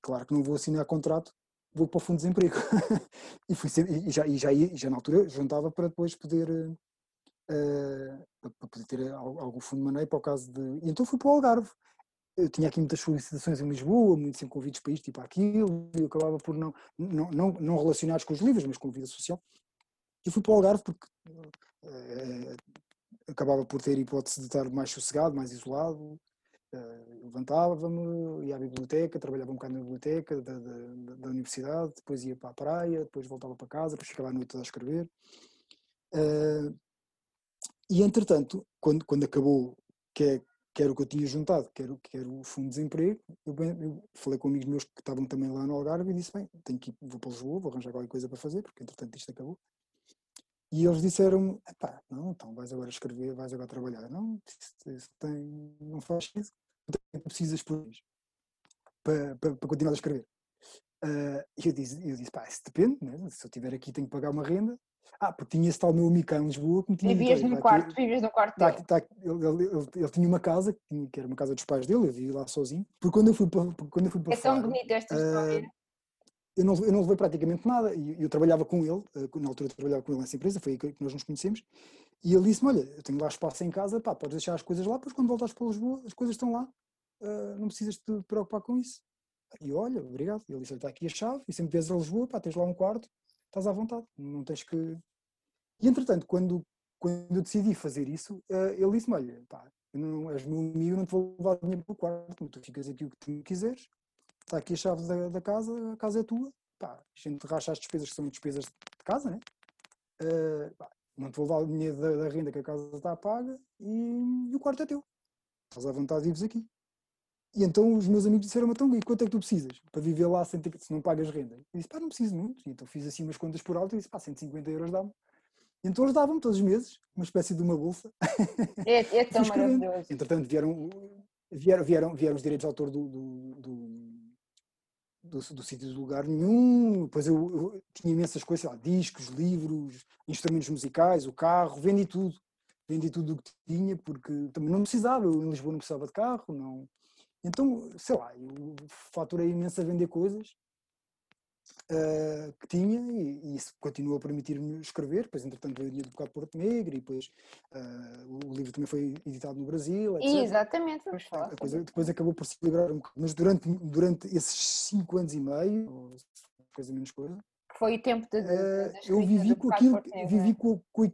claro que não vou assinar contrato, vou para o fundo de desemprego. e, fui sempre, e, já, e, já, já na altura juntava para depois poder, uh, para poder ter algum fundo de maneio para o caso de... E então fui para o Algarve. Eu tinha aqui muitas solicitações em Lisboa, muitos convites para isto e para aquilo, e eu acabava por não, não, não, não relacionados com os livros, mas com a vida social. E fui para o Algarve porque uh, acabava por ter hipótese de estar mais sossegado, mais isolado. Uh, Levantava-me, ia à biblioteca, trabalhava um bocado na biblioteca da, da, da, universidade, depois ia para a praia, depois voltava para casa, depois ficava à noite a escrever. Uh, e entretanto, quando, quando acabou, que, é, que era o que eu tinha juntado, que era, que o fundo de desemprego, eu, eu, falei com amigos meus que estavam também lá no Algarve e disse: Bem, tenho que ir, vou para Lisboa, vou arranjar qualquer coisa para fazer, porque entretanto isto acabou. E eles disseram: pá, não, então vais agora escrever, vais agora trabalhar. Não, isso, isso tem, não faz isso. Que precisas por mês para, para, para, continuar a escrever? Uh, e eu disse, eu disse: pá, isso depende, né? se eu estiver aqui tenho que pagar uma renda. Ah, porque tinha esse tal meu amigo cá em Lisboa que me tinha Vivias num quarto, vivias no quarto tá, tá, ele, ele, ele, ele, tinha uma casa, que, era uma casa dos pais dele, eu vivia lá sozinho. Porque quando eu fui para, quando eu fui para É tão bonita esta história. Uh, eu não, eu não levei praticamente nada. E eu trabalhava com ele, eh, na altura trabalhava com ele nessa empresa, foi aí que nós nos conhecemos. E ele disse-me: Olha, eu tenho lá espaço em casa, pá, podes deixar as coisas lá, depois quando voltares para Lisboa, as coisas estão lá, uh, não precisas te preocupar com isso. E olha, obrigado. Ele disse: Está aqui a chave, e sempre vês a Lisboa, pá, tens lá um quarto, estás à vontade, não tens que. E entretanto, quando, quando eu decidi fazer isso, uh, ele disse-me: Olha, pá, não, és meu amigo, não te vou levar dinheiro para o quarto, tu ficas aqui o que tu quiseres, está aqui a chave da, da casa, a casa é tua, pá, a gente racha as despesas que são despesas de casa, né? Uh, pá, não te vou levar o dinheiro da, da, renda que a casa está paga e, e o quarto é teu. Estás à vontade, vives aqui. E então os meus amigos disseram então, e quanto é que tu precisas para viver lá sem ter, se não pagas renda? Eu disse, pá, não preciso muito. E então fiz assim umas contas por alto e disse, pá, 150 euros dá-me. Então eles davam-me todos os meses uma espécie de uma bolsa. É, é tão maravilhoso. Entretanto vieram, vieram, vieram, vieram os direitos de autor do, do, do do, do sítio de lugar nenhum, depois eu, eu, tinha imensas coisas, lá, discos, livros, instrumentos musicais, o carro, vendi tudo, vendi tudo o que tinha, porque também não precisava, eu em Lisboa não precisava de carro, não. Então, sei lá, eu faturei imenso a vender coisas uh, que tinha e, e, isso continuou a permitir-me escrever. Depois, entretanto, o Dia do Bocado Porto Negro e depois uh, o livro também foi editado no Brasil. Etc. Exatamente, vamos falar. Depois, depois acabou por se livrar um bocado. Mas durante, durante esses cinco anos e meio, ou coisa menos coisa, foi o tempo de, de, de eu vivi com aquilo, vivi com, com,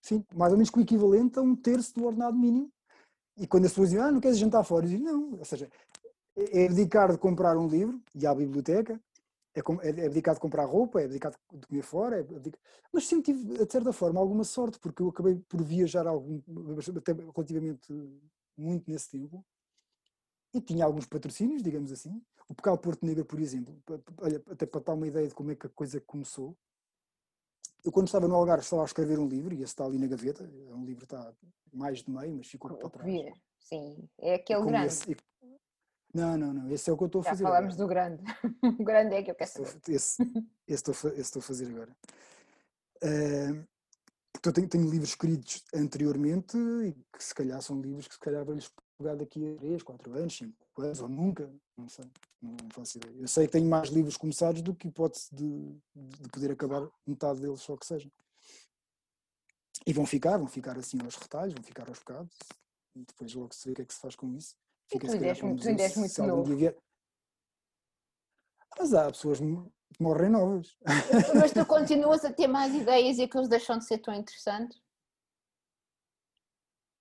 sim, mais ou menos com o equivalente a um terço do ordenado mínimo. E quando as pessoas dizem, ah, não queres jantar fora? Eu digo, não, ou seja, é dedicar de comprar um livro e à biblioteca, é, é, é dedicado de comprar roupa, é dedicado de comer fora, é mas sempre tive, de certa forma, alguma sorte, porque eu acabei por viajar algum, até relativamente muito nesse tempo, e tinha alguns patrocínios, digamos assim. O Pecal Porto Negro, por exemplo, olha, até para dar uma ideia de como é que a coisa começou, eu quando estava no Algarve estava a escrever um livro, e esse está ali na gaveta, é um livro que está mais de meio, mas ficou para trás. Sim, é aquele grande. Esse, não, não, não. Esse é o que eu estou a fazer. Já falamos agora. do grande. o grande é que eu quero saber. Esse, esse, estou, esse estou a fazer agora. Uh, porque eu tenho, tenho, livros escritos anteriormente e que se calhar são livros que se calhar vou-lhes pegar daqui a 3, 4 anos, 5 anos, ou nunca, não sei, não, faço ideia. Eu sei que tenho mais livros começados do que hipótese de, de poder acabar metade deles, só que seja. E vão ficar, vão ficar assim aos retalhos, vão ficar aos bocados, e depois logo se vê o que é que se faz com isso. Fica tu ainda és muito novo. Vier... Mas há pessoas que morrem novas. Mas tu continuas a ter mais ideias e aqueles deixam de ser tão interessantes?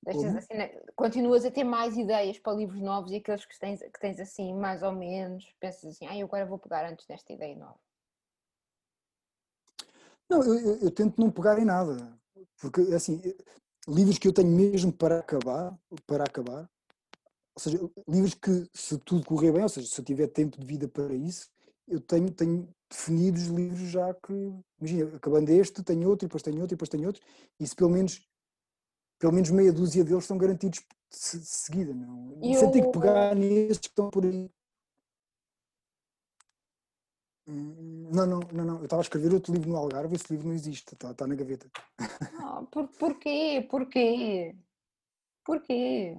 Assim, continuas a ter mais ideias para livros novos e aqueles que tens, que tens assim, mais ou menos, pensas assim, ah, eu agora vou pegar antes desta ideia nova. Não, eu, eu, eu, tento não pegar em nada, porque assim, livros que eu tenho mesmo para acabar, para acabar, ou seja, livros que, se tudo correr bem, ou seja, se eu tiver tempo de vida para isso, eu tenho, tenho definidos livros já que, imagina, acabando este, tenho outro, e depois tenho outro, e depois tenho outro, e se pelo menos, pelo menos meia dúzia deles estão garantidos de seguida, não? E Sem eu... ter que pegar nesses que estão por aí. Hum, não, não, não, não. Eu estava a escrever outro livro no Algarve, esse livro não existe, está, está na gaveta. Ah, por, porquê? Porquê? Porquê?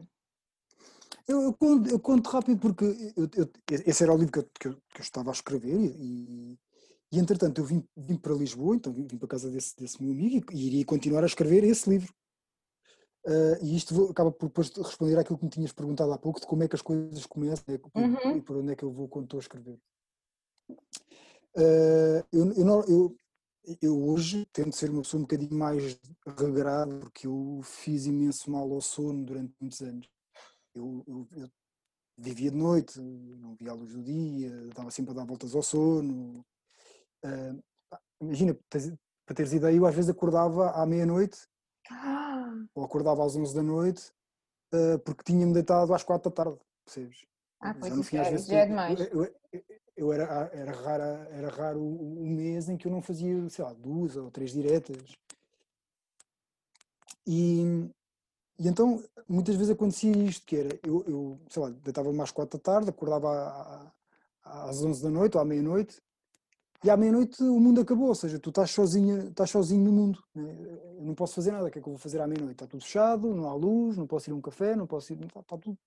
Eu, eu, conto, eu conto rápido porque eu, esse era o livro que eu, que que estava a escrever e, e entretanto eu vim, vim para Lisboa, então vim, vim para casa desse, desse meu amigo e, e, iria continuar a escrever esse livro. Uh, e isto vou, acaba por depois responder àquilo que me tinhas perguntado há pouco, de como é que as coisas começam né, uhum. e por onde é que eu vou quando estou a escrever. Uh, eu, eu, eu, eu, hoje tento ser uma pessoa um bocadinho mais regrada, porque eu fiz imenso mal ao sono durante muitos anos eu, eu, eu, vivia de noite, não via a luz do dia, estava sempre a dar voltas ao sono. Uh, imagina, para teres ideia, eu às vezes acordava à meia-noite ah. ou acordava às 11 da noite uh, porque tinha-me deitado às 4 da tarde, percebes? Ah, pois isso é, vezes, é demais. Eu, eu, eu, era, era, rara, era raro o, mês em que eu não fazia, sei lá, duas ou três diretas. E, e então, muitas vezes acontecia isto, que era, eu, eu sei lá, deitava-me às quatro da tarde, acordava às onze da noite ou à meia-noite, e à meia-noite o mundo acabou, ou seja, tu estás sozinha, estás sozinho no mundo, né? eu não posso fazer nada, o que é que eu vou fazer à meia-noite? Está tudo fechado, não há luz, não posso ir a um café, não posso ir, está, está tudo,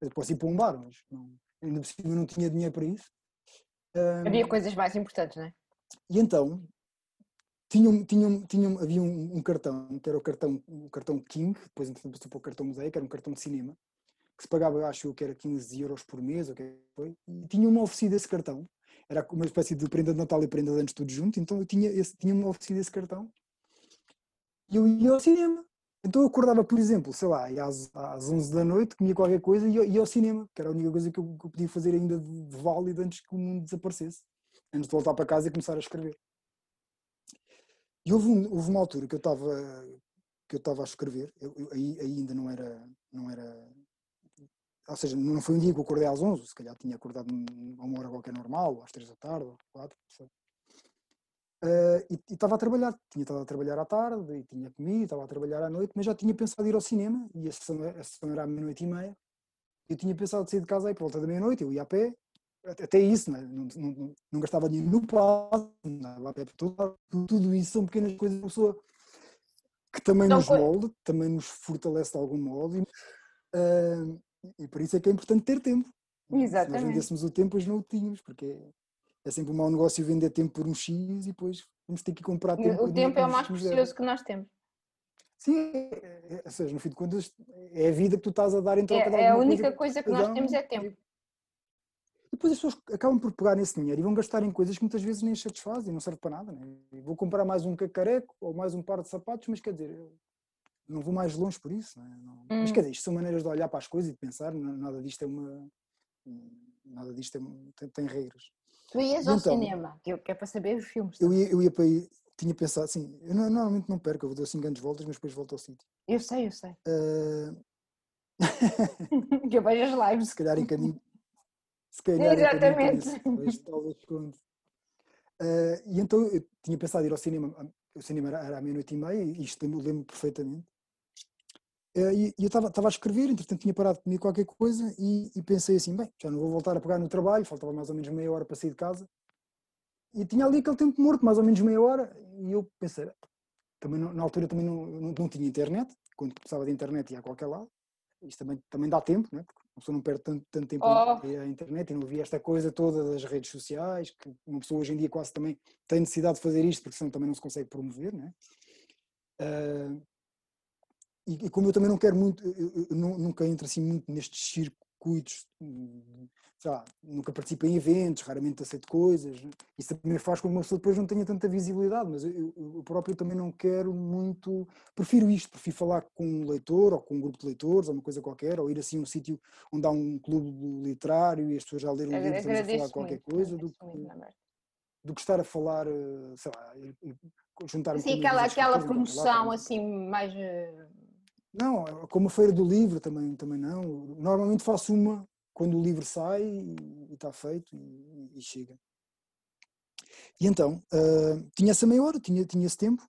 eu posso ir para um bar, mas não, ainda por cima não tinha dinheiro para isso. Havia coisas mais importantes, não é? E então, tinham, tinham, havia um, um, cartão, que era o cartão, o cartão King, depois entretanto passou para o cartão Museu, que era um cartão de cinema, que se pagava, acho que era 15 euros por mês, ou que foi, e tinham-me oferecido esse cartão. Era uma espécie de prenda de Natal e prenda de anos tudo junto, então eu tinha esse, tinha-me oferecido esse cartão. E eu ia ao cinema. Então eu acordava, por exemplo, sei lá, às, às 11 da noite, comia qualquer coisa e ia, ao cinema, que era a única coisa que eu, que eu podia fazer ainda de válido antes que o mundo desaparecesse, antes de voltar para casa e começar a escrever. E houve, um, houve uma altura que eu estava que eu estava a escrever, eu, eu, aí, ainda não era, não era ou seja, não foi um dia que eu acordei às 11, se calhar tinha acordado a uma hora qualquer normal, às 3 da tarde, ou 4, não. Uh, e estava a trabalhar, tinha estado a trabalhar à tarde, e tinha comido, estava a trabalhar à noite, mas já tinha pensado ir ao cinema, e a sessão, a sessão era à meia-noite e meia, eu tinha pensado de sair de casa aí por volta da meia-noite, eu ia a pé, até isso, né? não, não, não, gastava dinheiro no passo, andava a pé por tudo, tudo isso são pequenas coisas da pessoa que também não nos molda, também nos fortalece de algum modo, e, uh, e por isso é que é importante ter tempo. Exatamente. Se nós vendêssemos o tempo, hoje não o tínhamos, porque é sempre um mau negócio vender tempo por um X e depois vamos ter que comprar tempo. O tempo é o mais precioso que nós temos. Sim, é, é, ou seja, no fim de contas, é a vida que tu estás a dar em troca é, de É a única coisa, coisa que nós temos é tempo. Depois as pessoas acabam por pegar nesse dinheiro e vão gastar em coisas que muitas vezes nem satisfazem, não serve para nada. Né? Vou comprar mais um cacareco ou mais um par de sapatos, mas quer dizer, não vou mais longe por isso. Né? Não, hum. Mas quer dizer, isto são maneiras de olhar para as coisas e de pensar, nada disto é uma. Nada disto é, tem, tem regras. Tu ias ao então, cinema, que, é para saber os filmes. Eu ia, eu ia para aí, tinha pensado assim, eu não, normalmente não perco, eu vou dar assim grandes voltas, mas depois volto ao sítio. Eu sei, eu sei. Uh... que eu vejo as lives. Se calhar em caminho. Se calhar Exatamente. Caminho isso, talvez conte. Uh, e então eu tinha pensado ir ao cinema, o cinema era, era à meia-noite e meia, e isto lembro, lembro perfeitamente. Uh, e, e, eu estava a escrever, entretanto tinha parado de comer qualquer coisa e, e, pensei assim, bem, já não vou voltar a pegar no trabalho, faltava mais ou menos meia hora para sair de casa. E tinha ali aquele tempo morto, mais ou menos meia hora, e eu pensei, também não, na altura também não, não, não, tinha internet, quando precisava de internet ia a qualquer lado, isto também, também dá tempo, né? porque uma pessoa não perde tanto, tanto tempo oh. a internet e não havia esta coisa toda das redes sociais, que uma pessoa hoje em dia quase também tem necessidade de fazer isto, porque senão também não se consegue promover, né? Uh, e, e, como eu também não quero muito, eu, eu nunca entro assim muito nestes circuitos, sei lá, nunca participo em eventos, raramente aceito coisas, né? isso também faz com que uma pessoa depois não tenha tanta visibilidade, mas eu, eu, próprio também não quero muito, prefiro isto, prefiro falar com um leitor ou com um grupo de leitores ou uma coisa qualquer, ou ir assim a um sítio onde há um clube literário e as pessoas já leram um livro e a falar qualquer coisa, do que, do que estar a falar, eh, sei lá, juntar Sim, aquela, aquela promoção assim mais eh, não, como a Feira do Livro também, também não. Normalmente faço uma quando o livro sai e, está feito e, e, chega. E então, uh, tinha essa meia hora, tinha, tinha esse tempo,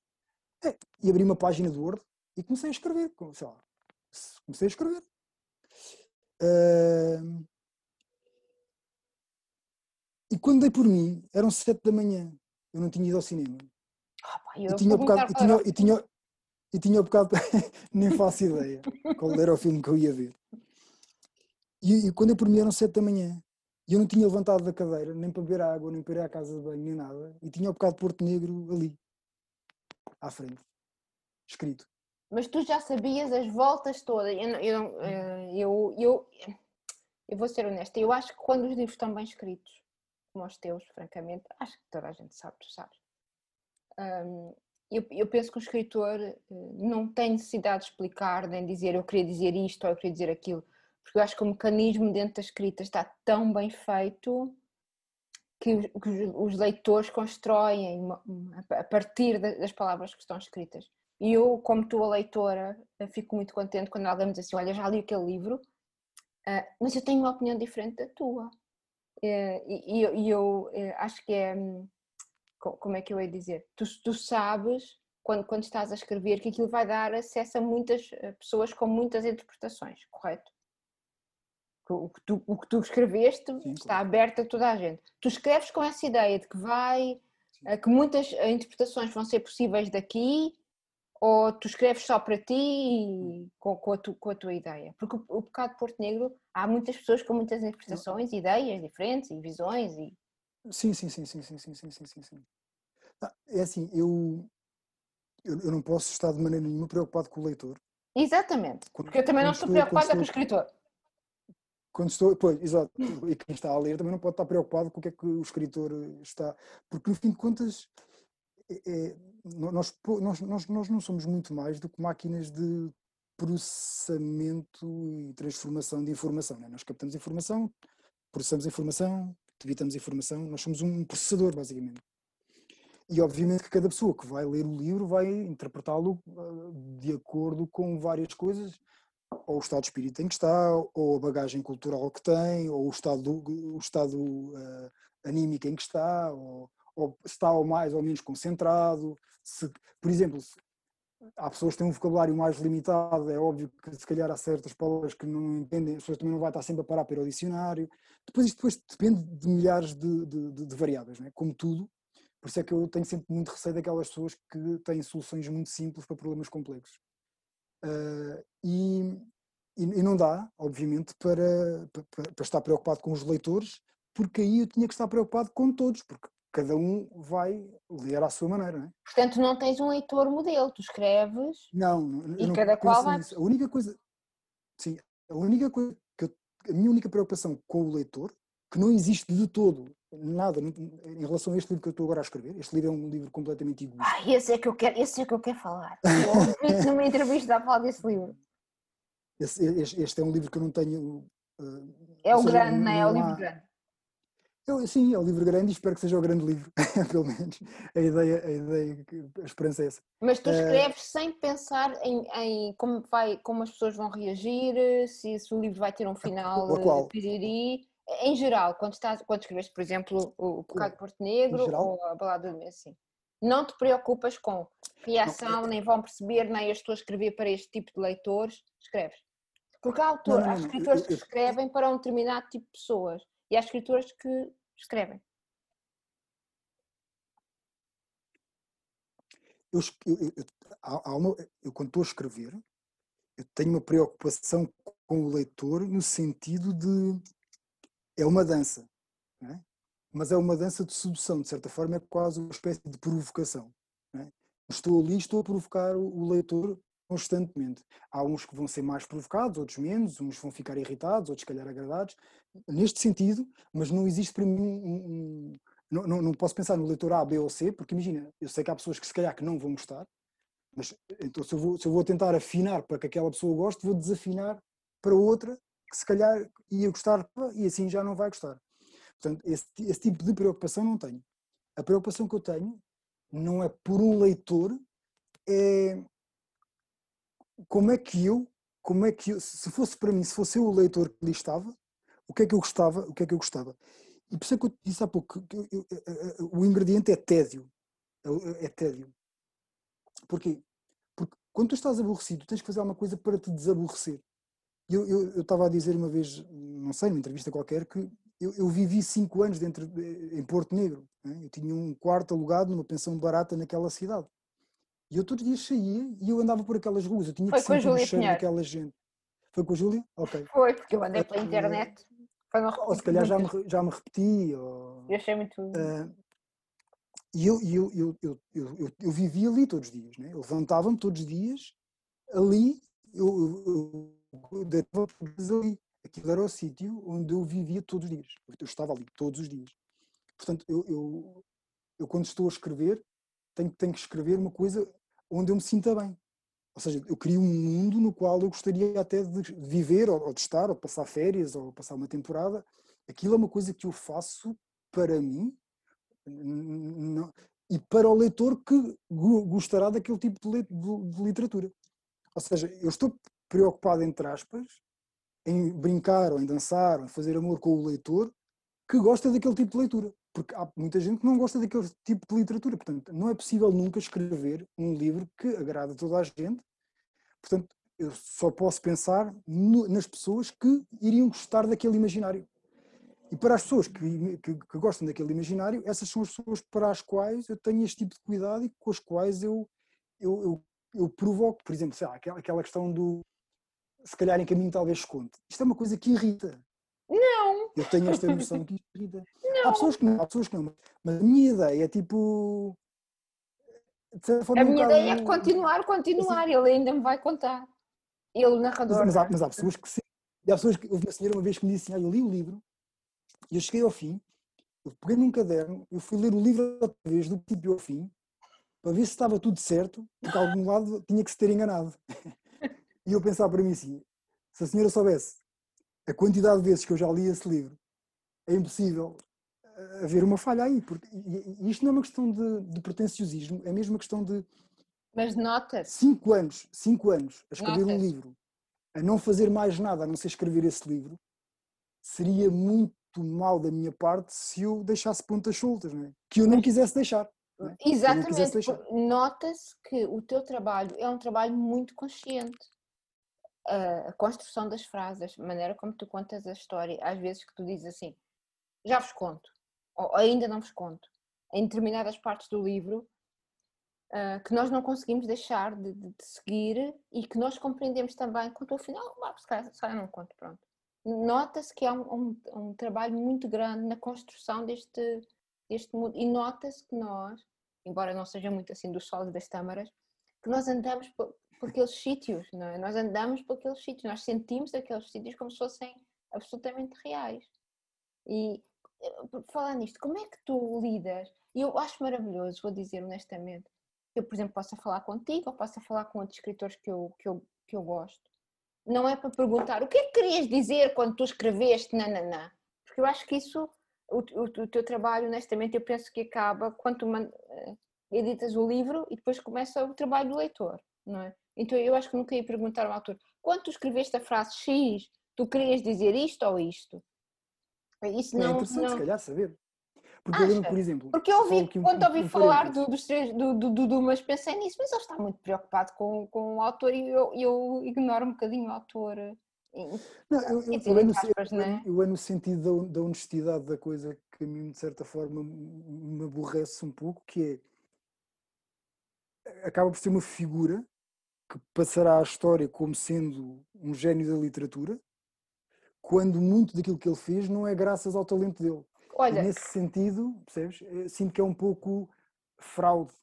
é, e abri uma página do Word e comecei a escrever, sei lá, comecei a escrever. Uh, e quando dei por mim, eram sete da manhã, eu não tinha ido ao cinema. Oh, e, tinha bocado, e, tinha, e, tinha, e tinha um bocado, nem faço ideia qual era o filme que eu ia ver. E, e quando eu por mim eram sete da manhã, e eu não tinha levantado da cadeira, nem para beber água, nem para ir à casa de banho, nem nada, e tinha o bocado de Porto Negro ali, à frente, escrito. Mas tu já sabias as voltas todas. Eu, eu, eh, eu, eu, eu vou ser honesta, eu acho que quando os livros estão bem escritos, como os teus, francamente, acho que toda a gente sabe, tu sabes. Um, eu, eu, penso que o escritor eh, não tem necessidade de explicar, nem dizer eu queria dizer isto ou eu queria dizer aquilo, porque eu acho que o mecanismo dentro da escrita está tão bem feito que, que os leitores constroem uma, uma, a partir das palavras que estão escritas. E eu, como tua leitora, eh, fico muito contente quando alguém me diz assim: Olha, já li aquele livro, uh, mas eu tenho uma opinião diferente da tua. E, eu, eu acho que é hum, como é que eu ia dizer? Tu, tu sabes, quando, quando estás a escrever, que aquilo vai dar acesso a muitas eh, pessoas com muitas interpretações, correto? O que tu, o que tu escreveste Sim, está claro. aberto a toda a gente. Tu escreves com essa ideia de que vai, eh, que muitas eh, interpretações vão ser possíveis daqui, ou tu escreves só para ti e com, com, a, tu, com a tua ideia? Porque o, o Pecado de Porto Negro, há muitas pessoas com muitas interpretações, ideias diferentes e visões e Sim, sim, sim, sim, sim, sim, sim, sim, sim, sim. Ah, é assim, eu, eu, eu, não posso estar de maneira nenhuma preocupado com o leitor. Exatamente, quando, porque eu também não estou, estou preocupada com o escritor. Quando estou, pois, exato, e quem está a ler também não pode estar preocupado com o que é que o escritor está, porque no fim de contas, é, é nós, nós, nós, nós não somos muito mais do que máquinas de processamento e transformação de informação. Né? Nós captamos informação, processamos informação, debitamos informação, nós somos um processador, basicamente. E obviamente que cada pessoa que vai ler o livro vai interpretá-lo uh, de acordo com várias coisas, ou o estado de espírito em que está, ou a bagagem cultural que tem, ou o estado, o estado uh, anímico em que está, ou, ou está mais ou menos concentrado. Se, por exemplo, se, há pessoas que têm um vocabulário mais limitado, é óbvio que se calhar há certas palavras que não entendem, as pessoas também não vão estar sempre a parar para o dicionário. Depois isto depois depende de milhares de, de, de, variáveis, é? como tudo. Por isso é que eu tenho sempre muito receio daquelas pessoas que têm soluções muito simples para problemas complexos. Uh, e, e, não dá, obviamente, para, para, para, estar preocupado com os leitores, porque aí eu tinha que estar preocupado com todos, porque cada um vai ler à sua maneira, não é? Portanto, não tens um leitor modelo, tu escreves não, e cada qual vai. Nisso. A única coisa, sim, a única coisa a minha única preocupação com o leitor, que não existe de todo nada em relação a este livro que eu estou agora a escrever. Este livro é um livro completamente egoísta. Ah, esse é que eu quero, esse é que eu quero falar. Eu numa entrevista a falar desse livro. Esse, este, este, é um livro que eu não tenho. Uh, é o seja, grande, não, é? É o livro grande. Eu, sim, é o livro grande e espero que seja o grande livro, pelo menos. A ideia, a ideia, a esperança é essa. Mas tu eh, escreves uh, sem pensar em, em, como, vai, como as pessoas vão reagir, se, se o livro vai ter um final qual? piriri. Em geral, quando, estás, quando escreves, por exemplo, o Pecado de Porto Negro ou a Balada do Mês, sim. Não te preocupas com reação, não, nem vão perceber, nem eu estou a escrever para este tipo de leitores. Escreves. Porque há, autor, não, não, há escritores eu, eu, que escrevem para um determinado tipo de pessoas e há escritores que escrevem. Eu, eu, uma, eu, quando estou a escrever, eu tenho uma preocupação com o leitor no sentido de é uma dança, é? mas é uma dança de sedução, de certa forma é quase uma espécie de provocação. É? Estou ali, estou a provocar o leitor constantemente. Há uns que vão ser mais provocados, outros menos, uns vão ficar irritados, outros, se calhar, agradados, neste sentido, mas não existe para mim um, um não, não, não, posso pensar no leitor A, B ou C, porque imagina, eu sei que há pessoas que se calhar que não vão gostar, mas então se eu vou, se eu vou tentar afinar para que aquela pessoa goste, vou desafinar para outra que se calhar ia gostar e assim já não vai gostar. Portanto, esse, esse tipo de preocupação não tenho. A preocupação que eu tenho não é por um leitor, é como é que eu, como é que eu, se fosse para mim, se fosse eu o leitor que ali estava, o que é que eu gostava, o que é que eu gostava. E por isso é que eu disse há pouco, que eu, eu, o ingrediente é tédio. É, é tédio. Porquê? Porque quando tu estás aborrecido, tens que fazer alguma coisa para te desaborrecer. Eu, eu, eu estava a dizer uma vez, não sei, numa entrevista qualquer, que eu, eu vivi cinco anos dentro de, em Porto Negro. Né? Eu tinha um quarto alugado numa pensão barata naquela cidade. E eu todos os dias saía e eu andava por aquelas ruas. Eu tinha Foi que sentir o cheiro daquela gente. Foi com a Júlia? Ok. Foi, porque eu andei pela internet. ou se calhar já me, já me repeti. Ou, eu achei muito. Uh, e eu, eu, eu, eu, eu, eu, eu vivia ali todos os dias. Né? Eu levantava-me todos os dias ali. Eu, eu, eu deitava ali. Aquilo era o sítio onde eu vivia todos os dias. Eu estava ali todos os dias. Portanto, eu, eu, eu quando estou a escrever, tenho, tenho que escrever uma coisa onde eu me sinta bem. Ou seja, eu crio um mundo no qual eu gostaria até de viver, ou, de estar, ou passar férias, ou passar uma temporada. Aquilo é uma coisa que eu faço para mim não, e para o leitor que gostará daquele tipo de, de, de literatura. Ou seja, eu estou preocupado, entre aspas, em brincar, ou em dançar, ou em fazer amor com o leitor que gosta daquele tipo de leitura porque há muita gente que não gosta daquele tipo de literatura. Portanto, não é possível nunca escrever um livro que agrada toda a gente. Portanto, eu só posso pensar no, nas pessoas que iriam gostar daquele imaginário. E para as pessoas que, que, que, gostam daquele imaginário, essas são as pessoas para as quais eu tenho este tipo de cuidado e com as quais eu, eu, eu, eu provoco. Por exemplo, lá, aquela, aquela questão do se calhar em caminho talvez conte. Isto é uma coisa que irrita. Não! Eu tenho esta noção isto irrita. Não. Há pessoas que não, há pessoas que não. Mas a minha ideia é tipo. a minha um ideia é continuar, continuar. Assim, ele ainda me vai contar. Ele, narrador. Mas, mas, há, mas há pessoas que sim. E há pessoas que. Houve uma senhora uma vez que me disse assim: eu li o livro e eu cheguei ao fim, eu peguei num caderno, eu fui ler o livro outra vez, do princípio ao fim, para ver se estava tudo certo, porque algum lado tinha que se ter enganado. E eu pensava para mim assim, se a senhora soubesse a quantidade de vezes que eu já li esse livro, é impossível eh, haver uma falha aí, porque e, isto não é uma questão de, de pretenciosismo, é mesmo uma questão de Mas nota-se. cinco anos, cinco anos a escrever um Notas. livro, a não fazer mais nada a não ser escrever esse livro, seria muito mal da minha parte se eu deixasse pontas soltas, não é? Que eu não quisesse deixar. é? Exatamente. Nota-se que o teu trabalho é um trabalho muito consciente. A construção das frases, a maneira como tu contas a história, às vezes que tu dizes assim, já vos conto, ou ainda não vos conto, em determinadas partes do livro, ah, que nós não conseguimos deixar de, de- de seguir e que nós compreendemos também quanto ao final, ah, se calhar, não conto, pronto. Nota-se que há um, um- um trabalho muito grande na construção deste, deste mundo e nota-se que nós, embora não seja muito assim do sol e das tâmaras, que nós andamos por, aqueles sítios, não é? Nós andamos por aqueles sítios, nós sentimos aqueles sítios como se fossem absolutamente reais. E eh, falar nisto, como é que tu lidas? E eu acho maravilhoso, vou dizer honestamente, eu, por exemplo, possa falar contigo ou possa falar com outros escritores que eu, que eu, que eu gosto. Não é para perguntar o que é que querias dizer quando tu escreveste nananã. Porque eu acho que isso, o, o, o teu trabalho, honestamente, eu penso que acaba quando tu eh, editas o livro e depois começa o trabalho do leitor, não é? Então eu acho que nunca ia perguntar ao autor, quando tu escreveste a frase X, tu querias dizer isto ou isto? Isso é não, interessante, não- se calhar, saber. Porque eu lembro, Acha? por exemplo. Porque eu ouvi, um- quando ouvi um falar do, dos três, do, do, do Dumas, pensei nisso, mas ele está muito preocupado com, com o autor e eu, eu ignoro um bocadinho o autor. Não, eu, é no, aspas, eu é- né? eu é no sentido da, da honestidade da coisa que a mim, de certa forma, me aborrece um pouco, que é. Acaba por ser uma figura que passará à história como sendo um gênio da literatura, quando muito daquilo que ele fez não é graças ao talento dele. E Olha, nesse sentido, percebes? eh, Sinto que é um pouco fraude.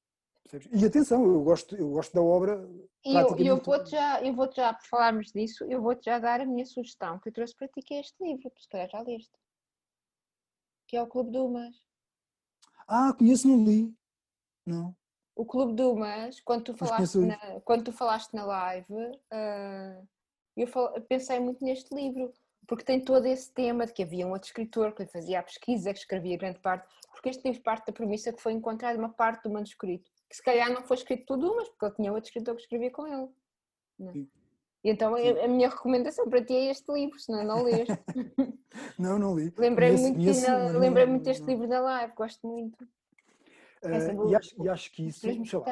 Percebes? E atenção, eu gosto, eu gosto da obra. e eu, e eu vou-te já, eu vou-te já, por falarmos disso, eu vou-te já dar a minha sugestão que eu trouxe para ti, que é este livro, que se calhar já leste, que é o Clube Dumas. Ah, conheço, não li. Não. O Clube Dumas, quando tu Mas falaste, na, quando tu falaste na live, ah, eu fal- pensei muito neste livro, porque tem todo esse tema de que havia um outro escritor que fazia a pesquisa, que escrevia grande parte, porque este livro parte da premissa que foi encontrada uma parte do manuscrito, que se calhar não foi escrito por Dumas, porque ele tinha outro escritor que escrevia com ele. né? Sim. Então a, Sim. a minha recomendação para ti é este livro, senão não lês. Não, não li. Lembrei-me muito, na- mas não- lembrei muito deste não- livro da live, gosto muito. Eh, Essa e, acho, e acho que isso, lá,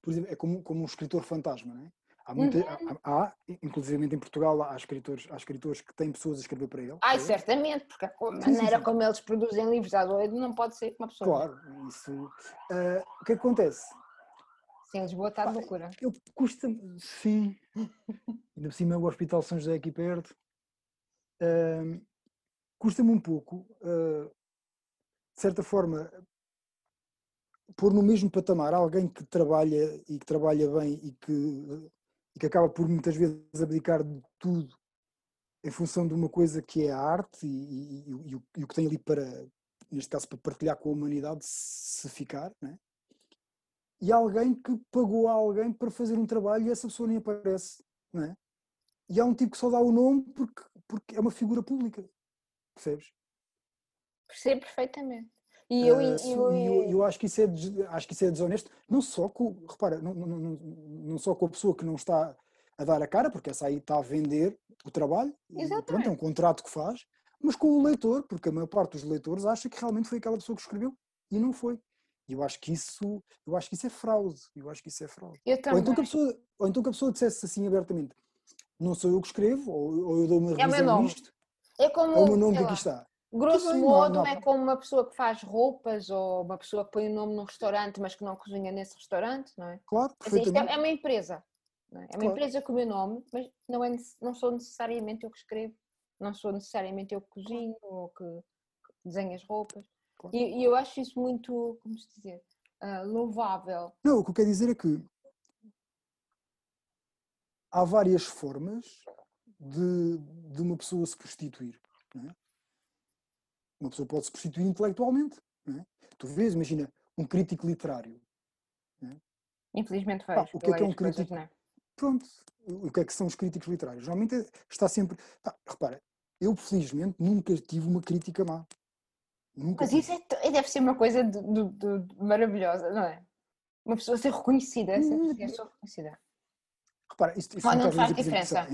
por exemplo, é como, como um escritor fantasma, não é? Há, muita, Uhum. há, há, inclusive em Portugal, há escritores, há escritores que têm pessoas a escrever para ele. Ai, para certamente, porque a co- Sim, sim, maneira sim. como eles produzem livros à doido não pode ser uma pessoa. Claro, isso. eh, o que é que acontece? Sim, Lisboa está de loucura. Eu custa sim. Ainda por cima é o Hospital São José aqui perto. Ahm, Custa-me um pouco, ah, de certa forma, pôr no mesmo patamar alguém que trabalha e que trabalha bem e que, e que acaba por muitas vezes abdicar de tudo em função de uma coisa que é a arte e, e- e o- e o, que tem ali para, neste caso, para partilhar com a humanidade, se ficar, né? e alguém que pagou a alguém para fazer um trabalho e essa pessoa nem aparece, não é? E há um tipo que só dá o nome porque, porque é uma figura pública, percebes? Percebo perfeitamente. E eu, Ah, eu, eu, eu acho, que isso é, acho que isso é desonesto, não só com, repara, não, não, não, não só com a pessoa que não está a dar a cara, porque essa aí está a vender o trabalho, e pronto, é um Exatamente. contrato que faz, mas com o leitor, porque a maior parte dos leitores acha que realmente foi aquela pessoa que escreveu e não foi. E eu acho que isso, eu acho que isso é fraude, eu acho que isso é fraude. Ou então, que a pessoa, ou então que a pessoa dissesse assim abertamente, não sou eu que escrevo, ou, ou eu dou uma É revisão nome. nisto, É como, é o meu nome que aqui está. Grosso bem, modo, não é como uma pessoa que faz roupas ou uma pessoa que põe o nome num restaurante, mas que não cozinha nesse restaurante, não é? Claro, Mas isto é, perfeitamente. é uma empresa. é? É uma Claro. empresa com o meu nome, mas não, é, não sou necessariamente eu que escrevo, não sou necessariamente eu que cozinho ou que, que desenho as roupas. Claro. E, e eu acho isso muito, como se dizer, ah, louvável. Não, o que eu quero dizer é que há várias formas de, de uma pessoa se prostituir. não é? Uma pessoa pode se prostituir intelectualmente. é? Tu vês, imagina, um crítico literário. é? Infelizmente Pá, vejo. o que é que é um coisas, crítico? não é? Pronto, o que é que são os críticos literários? Normalmente é- está sempre. pá, repara, eu felizmente nunca tive uma crítica má. Nunca Mas tive. isso é deve ser uma coisa de, de- de- maravilhosa, não é? Uma pessoa ser reconhecida, essa Hum, pessoa reconhecida. Repara, isto Mas não faz diferença.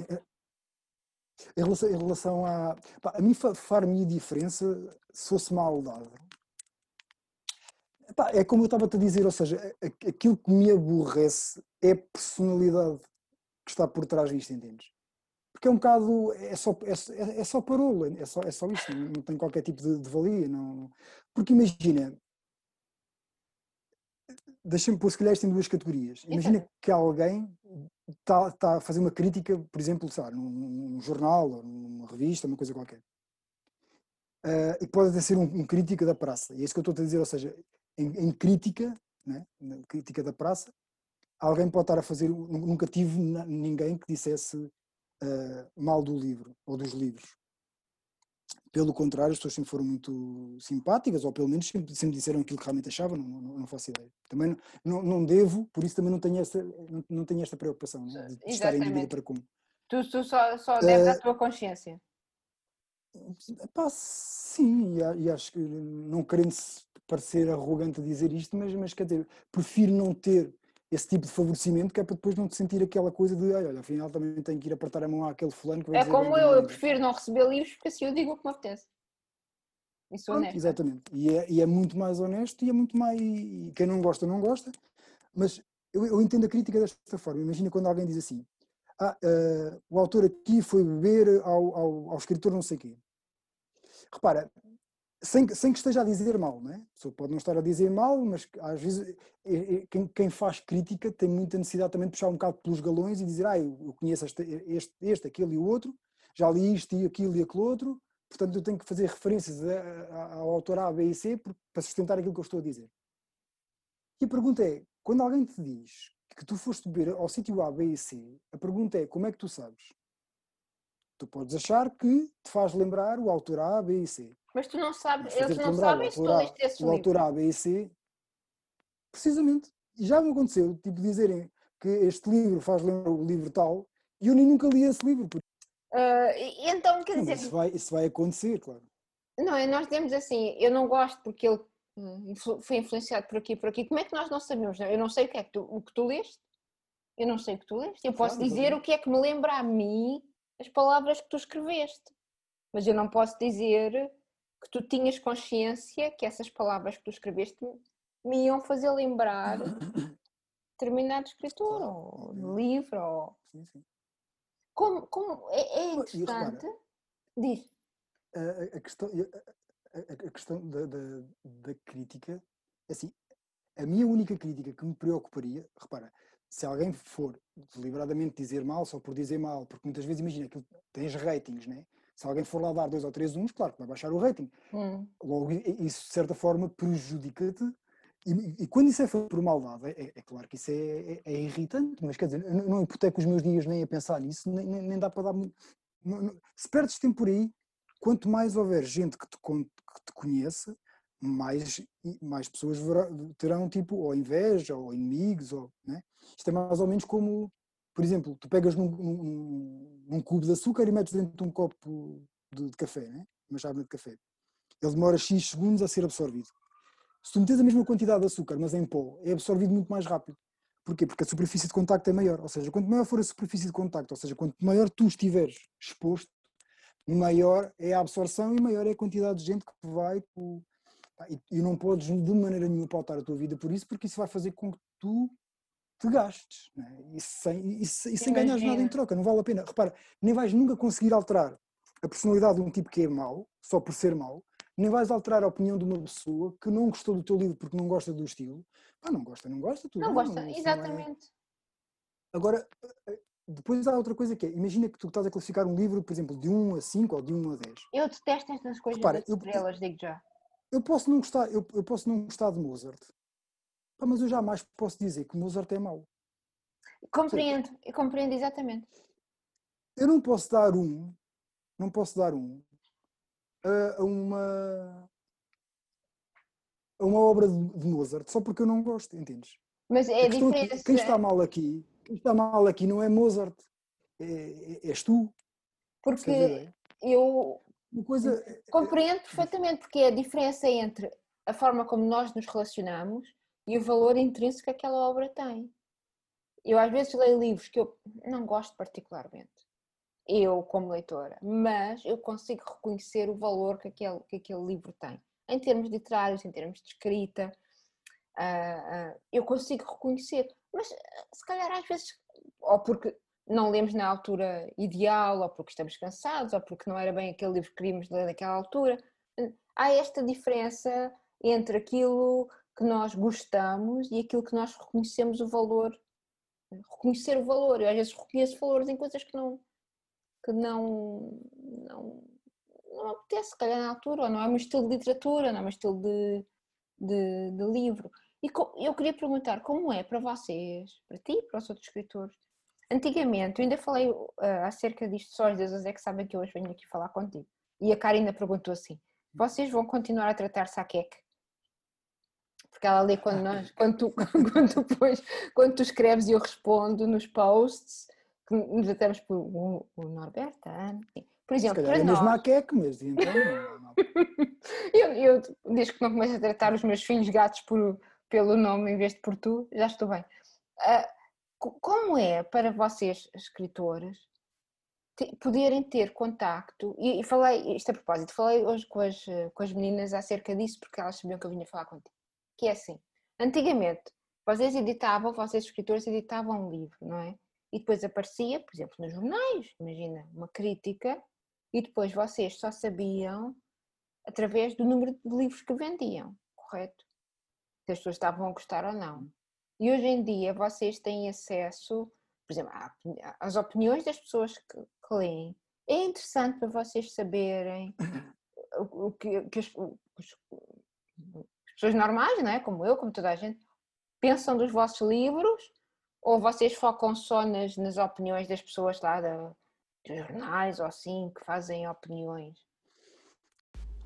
Em, relação, em relação a. Pá, a mim fa- far-me diferença se fosse maldade. Pá, é como eu estava-te a dizer, ou seja, aquilo que me aborrece é a personalidade que está por trás disto, entendes? Porque é um bocado, é só, é, só- é só parolo, é só, é só isso, não, não tem qualquer tipo de, de valia. Não, porque imagina, deixa-me pôr se calhar isto em duas categorias. Imagina Exato. que alguém está tá a fazer uma crítica, por exemplo, lá, num, num jornal ou numa revista, uma coisa qualquer. Ah, e pode até ser um, um da praça. E é isso que eu estou a dizer, ou seja, em, em crítica, né, crítica da praça, alguém pode estar a fazer. nu- Nunca tive ninguém que dissesse ah, mal do livro ou dos livros. Pelo contrário, as pessoas sempre foram muito simpáticas, ou pelo menos sempre, sempre disseram aquilo que realmente achavam, não, não, não faço ideia. Também não, não, não devo, por isso também não tenho esta, não, não tenho esta preocupação né, de, de estar em dúvida para como. Tu, tu só, só deves Eh, à tua consciência. Epá, sim, e, acho que não querendo parecer arrogante dizer isto, mas, mas quer dizer, prefiro não ter esse tipo de favorecimento que é para depois não te sentir aquela coisa de "Ai, olha, afinal também tenho que ir apertar a mão àquele fulano que vai É dizer como eu, mim." eu prefiro não receber livros porque assim eu digo o que me apetece. Sou Pronto, honesta. exatamente. E é, e é muito mais honesto e é muito mais. e Quem não gosta, não gosta. Mas eu, eu entendo a crítica desta forma. Imagina quando alguém diz assim: ah, eh, o autor aqui foi beber ao, ao, ao escritor não sei quê. Repara, sem, sem que esteja a dizer mal, não é? A pessoa pode não estar a dizer mal, mas às vezes eh, eh, quem, quem faz crítica tem muita necessidade também de puxar um bocado pelos galões e dizer: ah, eu, eu conheço este, este, este, aquele e o outro, já li isto e aquilo e aquele outro, portanto eu tenho que fazer referências ao autor A, B e C para sustentar aquilo que eu estou a dizer. E a pergunta é: quando alguém te diz que tu foste beber ao sítio A, B e C, a pergunta é: como é que tu sabes? Tu podes achar que te faz lembrar o autor A, B e C. Mas tu não sabes, Mas eles não sabem se tu leste esse o autor livro. A, B e C, precisamente. E já me aconteceu, tipo, dizerem que este livro faz lembrar o livro tal, e eu nem nunca li esse livro. Porque, Ah, e então, quer dizer, isso, vai, isso vai acontecer, claro. não, é, nós temos assim, eu não gosto porque ele hum, foi influenciado por aqui e por aqui. Como é que nós não sabemos? Eu não sei o que é que tu, o que tu leste, eu não sei o que tu leste. Eu posso Claro, dizer o que é que me lembra a mim as palavras que tu escreveste, mas eu não posso dizer que tu tinhas consciência que essas palavras que tu escreveste me iam fazer lembrar determinado escritor ou livro. Ou... Sim, sim. Como, como é, é interessante. Diz. a, a- questão, a, a- a questão da, da, da crítica, é assim, a minha única crítica que me preocuparia, repara, se alguém for deliberadamente dizer mal só por dizer mal, porque muitas vezes imagina que tens ratings, né? Se alguém for lá dar dois ou três uns, claro que vai baixar o rating. Hum. Logo, isso de certa forma prejudica-te. E, e quando isso é feito por maldade, é, é claro que isso é, é- é irritante, mas quer dizer, não não hipoteco os meus dias nem a pensar nisso, nem, nem- nem dá para dar muito. não- não- se perdes tempo por aí, quanto mais houver gente que te, que te conheça, mais, mais pessoas terão tipo ou inveja ou inimigos. Ou, né? Isto é mais ou menos como, por exemplo, tu pegas num, num, num cubo de açúcar e metes dentro de um copo de, de café, né? uma chávena de café. Ele demora X segundos a ser absorvido. Se tu metes a mesma quantidade de açúcar, mas em pó, é absorvido muito mais rápido. Porquê? Porque a superfície de contacto é maior. Ou seja, quanto maior for a superfície de contacto, ou seja, quanto maior tu estiveres exposto, maior é a absorção e maior é a quantidade de gente que vai. E, não podes de maneira nenhuma pautar a tua vida por isso, porque isso vai fazer com que tu te gastes. Né? E sem, e, se- sem ganhares nada em troca, não vale a pena. Repara, nem vais nunca conseguir alterar a personalidade de um tipo que é mau, só por ser mau, nem vais alterar a opinião de uma pessoa que não gostou do teu livro porque não gosta do estilo. Pá, não gosta, não gosta, tudo Não bem, gosta, não é- exatamente. Agora, eh, depois há outra coisa que é, imagina que tu estás a classificar um livro, por exemplo, de 1 a 5 ou de 1 a 10. Eu detesto estas coisas Repara, das eu- estrelas, digo já. Eu posso não gostar, eu, eu posso não gostar de Mozart, Pá, mas eu jamais posso dizer que Mozart é mau. Compreendo, eu compreendo exatamente. Eu não posso dar um, não posso dar um a, a uma a uma obra de, de Mozart só porque eu não gosto, entendes? Mas é questão aqui, quem está mal aqui, quem está mal aqui não é Mozart, é, é- és tu. Porque ideia? eu Uma coisa. compreendo perfeitamente, porque é a diferença entre a forma como nós nos relacionamos e o valor intrínseco que aquela obra tem. Eu às vezes leio livros que eu não gosto particularmente, eu como leitora, mas eu consigo reconhecer o valor que aquele, que aquele livro tem. Em termos literários, em termos de escrita, ah, ah, eu consigo reconhecer. Mas se calhar às vezes, ou porque não lemos na altura ideal, ou porque estamos cansados, ou porque não era bem aquele livro que queríamos ler naquela altura, há esta diferença entre aquilo que nós gostamos e aquilo que nós reconhecemos o valor. Reconhecer o valor. Eu às vezes reconheço valores em coisas que não que não, não, não apetece, se calhar na altura, ou não é meu estilo de literatura, não é meu estilo de, de, de livro. E eu queria perguntar como é para vocês, para ti para os outros escritores. Antigamente, eu ainda falei ah, acerca disto, só os deuses é que sabem que eu hoje venho aqui falar contigo. E a Karina perguntou assim: vocês vão continuar a tratar saqueque? Porque ela lê quando, nós, quando, tu, quando, tu pões- quando tu escreves e eu respondo nos posts, que nos tratamos por o, o Norberto, a Ana. sim. Por exemplo, para é mesmo nós, a queque, mas então. eu, eu, desde que não começo a tratar os meus filhos gatos por, pelo nome em vez de por tu, já estou bem. Ah, co- como é para vocês, escritores, te- poderem ter contacto, e, falei, isto a propósito, falei hoje com as, com as meninas acerca disso, porque elas sabiam que eu vinha falar contigo, que é assim, antigamente, vocês editavam, vocês escritores editavam um livro, não é? E depois aparecia, por exemplo, nos jornais, imagina, uma crítica, e depois vocês só sabiam através do número de livros que vendiam, correto? Se as pessoas estavam a gostar ou não. E hoje em dia vocês têm acesso, por exemplo, às opiniões das pessoas que, que leem. É interessante para vocês saberem o, o que, que as, os- as pessoas normais, não é? como eu, como toda a gente, pensam dos vossos livros ou vocês focam só nas, nas opiniões das pessoas lá da, dos jornais ou assim, que fazem opiniões?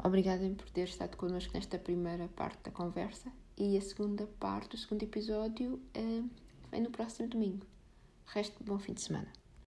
Obrigada por ter estado connosco nesta primeira parte da conversa e a segunda parte, o segundo episódio, eh, vem no próximo domingo. Resto, bom fim de semana.